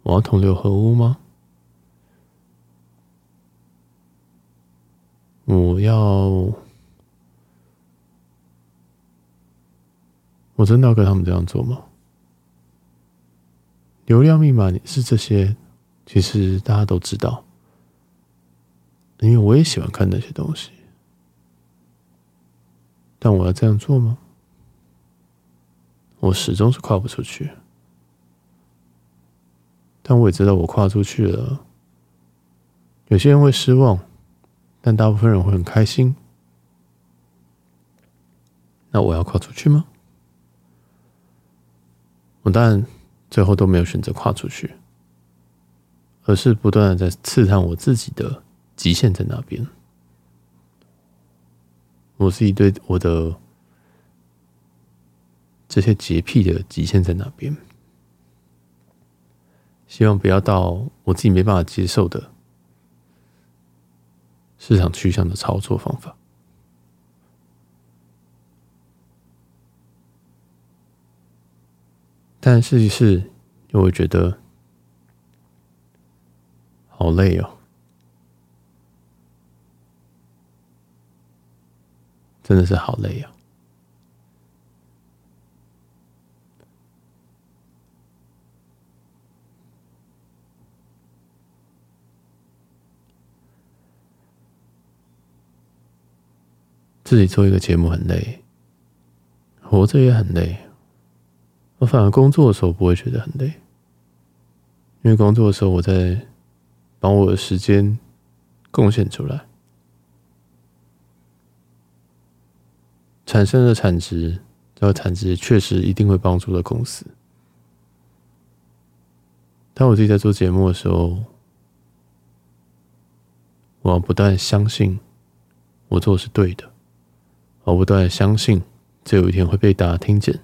A: 我要同流合污吗？我要，我真的要跟他们这样做吗？流量密码是这些，其实大家都知道，因为我也喜欢看那些东西，但我要这样做吗？我始终是跨不出去，但我也知道我跨出去了。有些人会失望，但大部分人会很开心。那我要跨出去吗？我当然最后都没有选择跨出去，而是不断的在刺探我自己的极限在哪边。我自己对我的这些洁癖的极限在哪边。希望不要到我自己没办法接受的市场趋向的操作方法。但试一试，又会觉得好累哦，真的是好累啊！自己做一个节目很累，活着也很累。我反而工作的时候不会觉得很累，因为工作的时候我在把我的时间贡献出来，产生的产值，这个产值确实一定会帮助到公司。当我自己在做节目的时候，我要不断相信我做的是对的。我不断相信，这有一天会被大家听见。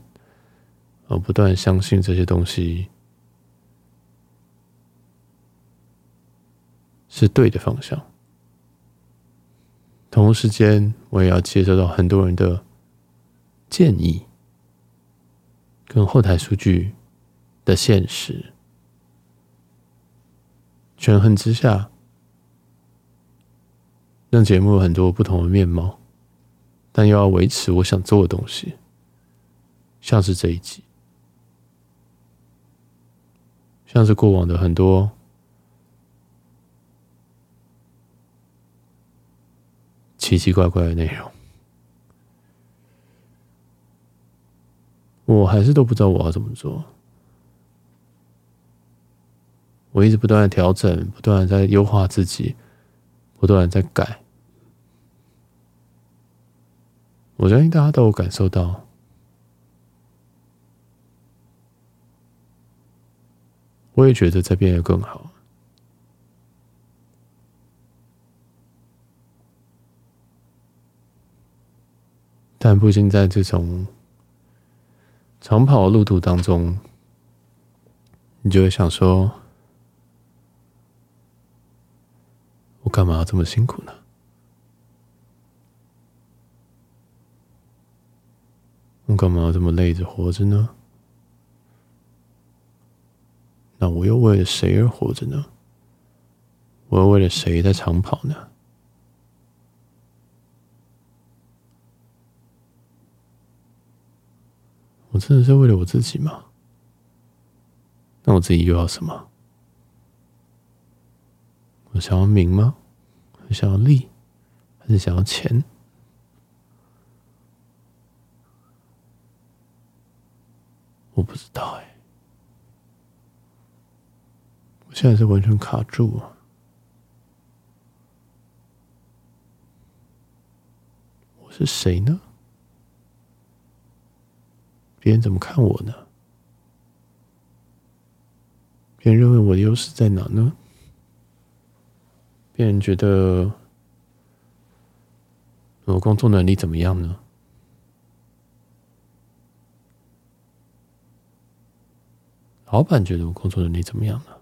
A: 而不断相信这些东西是对的方向。同时间，我也要接收到很多人的建议，跟后台数据的现实。权衡之下，让节目有很多不同的面貌。但又要维持我想做的东西，像是这一集，像是过往的很多奇奇怪怪的内容，我还是都不知道我要怎么做。我一直不断的调整，不断的在优化自己，不断的在改。我相信大家都有感受到，我也觉得在变得更好，但不仅在这种长跑的路途当中，你就会想说：我干嘛要这么辛苦呢？我干嘛要这么累着活着呢？那我又为了谁而活着呢？我又为了谁在长跑呢？我真的是为了我自己吗？那我自己又要什么？我想要名吗？我想要利，还是想要钱？我不知道哎，现在是完全卡住啊！我是谁呢？别人怎么看我呢？别人认为我的优势在哪呢？别人觉得我工作能力怎么样呢？老板觉得我工作能力怎么样呢？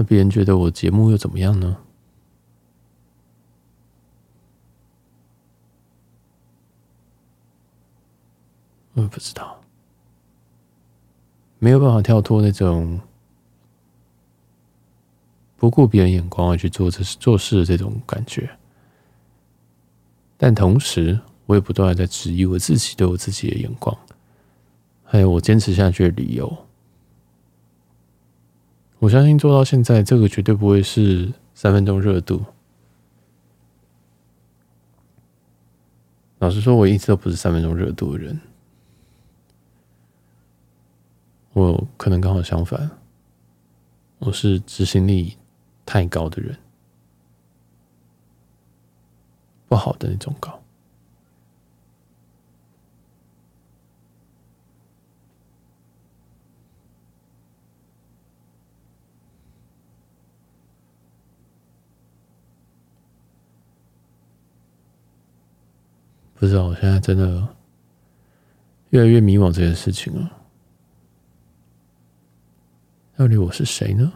A: 那别人觉得我节目又怎么样呢？我也不知道，没有办法跳脱那种不顾别人眼光而去做这做事的这种感觉，但同时。我也不断的在质疑我自己对我自己的眼光，还有我坚持下去的理由。我相信做到现在，这个绝对不会是三分钟热度。老实说，我一直都不是三分钟热度的人。我可能刚好相反，我是执行力太高的人，不好的那种高。不知道，我现在真的越来越迷惘这件事情了。到底我是谁呢？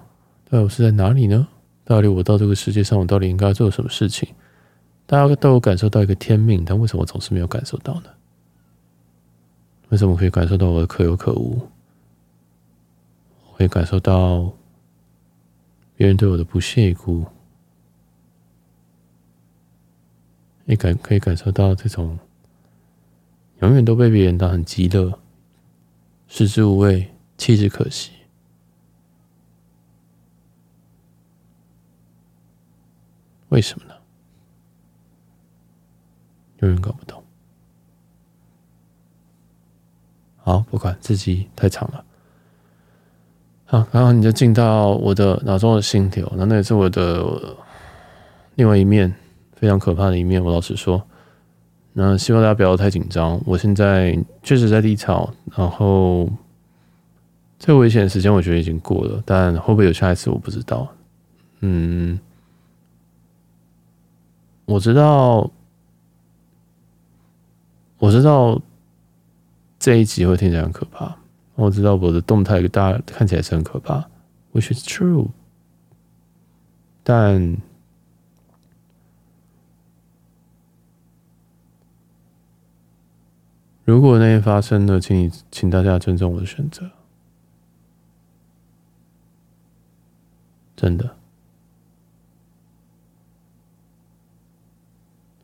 A: 到底我是在哪里呢？到底我到这个世界上，我到底应该做什么事情？大家都有感受到一个天命，但为什么我总是没有感受到呢？为什么可以感受到我的可有可无？我可以感受到别人对我的不屑一顾，你感可以感受到这种永远都被别人当很极乐、食之无味、弃之可惜。为什么呢？永远搞不懂。好，不管自己太长了。好，然后你就进到我的脑中的心流，那那也是我的另外一面，非常可怕的一面。我老实说，那希望大家不要太紧张。我现在确实在低潮，然后最危险的时间我觉得已经过了，但会不会有下一次我不知道。嗯。我知道，我知道这一集会听起来很可怕。我知道我的动态给大家看起来是很可怕，which is true。但如果那天发生了，请你请大家尊重我的选择，真的。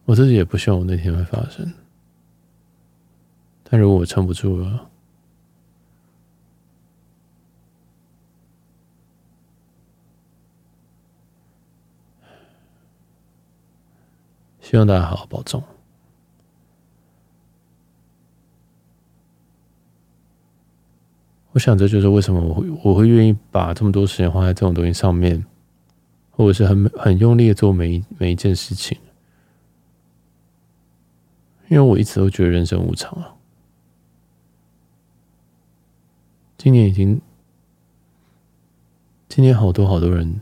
A: 我自己也不希望我那天会发生，但如果我撑不住了，希望大家好好保重。我想这就是为什么我会我会愿意把这么多时间花在这种东西上面，或者是很很用力的做每一每一件事情。因为我一直都觉得人生无常啊，今年已经，今年好多好多人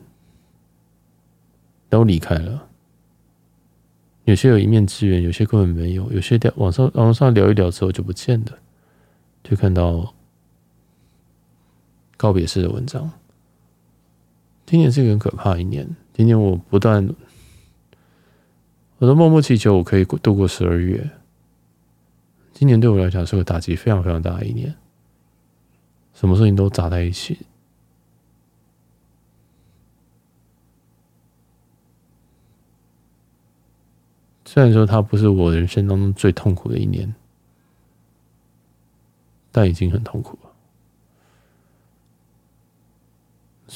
A: 都离开了，有些有一面之缘，有些根本没有，有些在网上网上聊一聊之后就不见了，就看到告别式的文章。今年是一个很可怕的一年，今年我不断。我都默默祈求我可以度过十二月。今年对我来讲是个打击非常非常大的一年，什么事情都砸在一起。虽然说它不是我人生当中最痛苦的一年，但已经很痛苦了。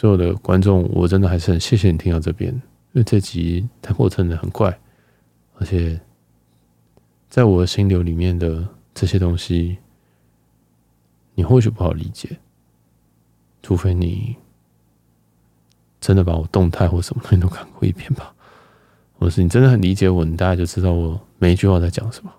A: 所有的观众，我真的还是很谢谢你听到这边，因为这集它过程的很快。而且，在我的心流里面的这些东西，你或许不好理解，除非你真的把我动态或什么东西都看过一遍吧。或是你真的很理解我，你大概就知道我每一句话在讲什么。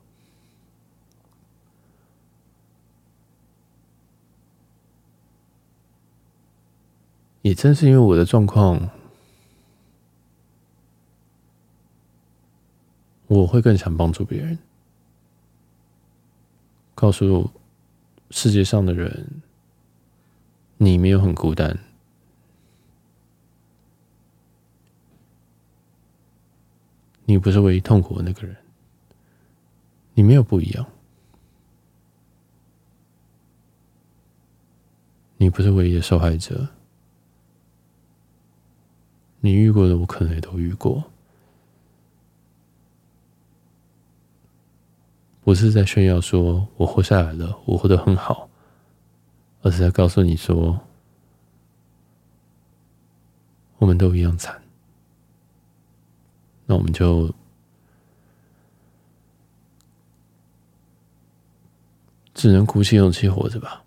A: 也正是因为我的状况。我会更想帮助别人，告诉世界上的人，你没有很孤单，你不是唯一痛苦的那个人，你没有不一样，你不是唯一的受害者，你遇过的，我可能也都遇过。不是在炫耀说我活下来了，我活得很好，而是在告诉你说，我们都一样惨。那我们就只能鼓起勇气活着吧。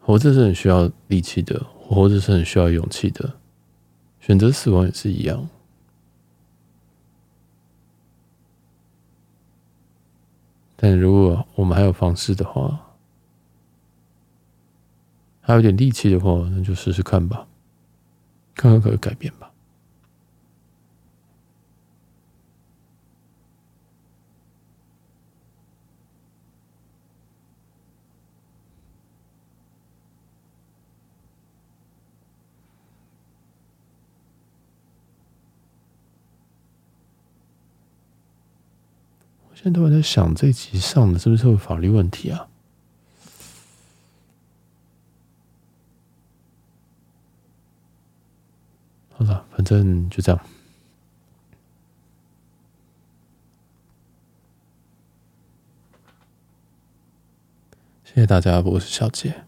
A: 活着是很需要力气的，活着是很需要勇气的，选择死亡也是一样。但如果我们还有方式的话，还有点力气的话，那就试试看吧，看看可不可以改变吧。我现在都在想，这集上的是不是有法律问题啊？好了，反正就这样。谢谢大家，我是小杰。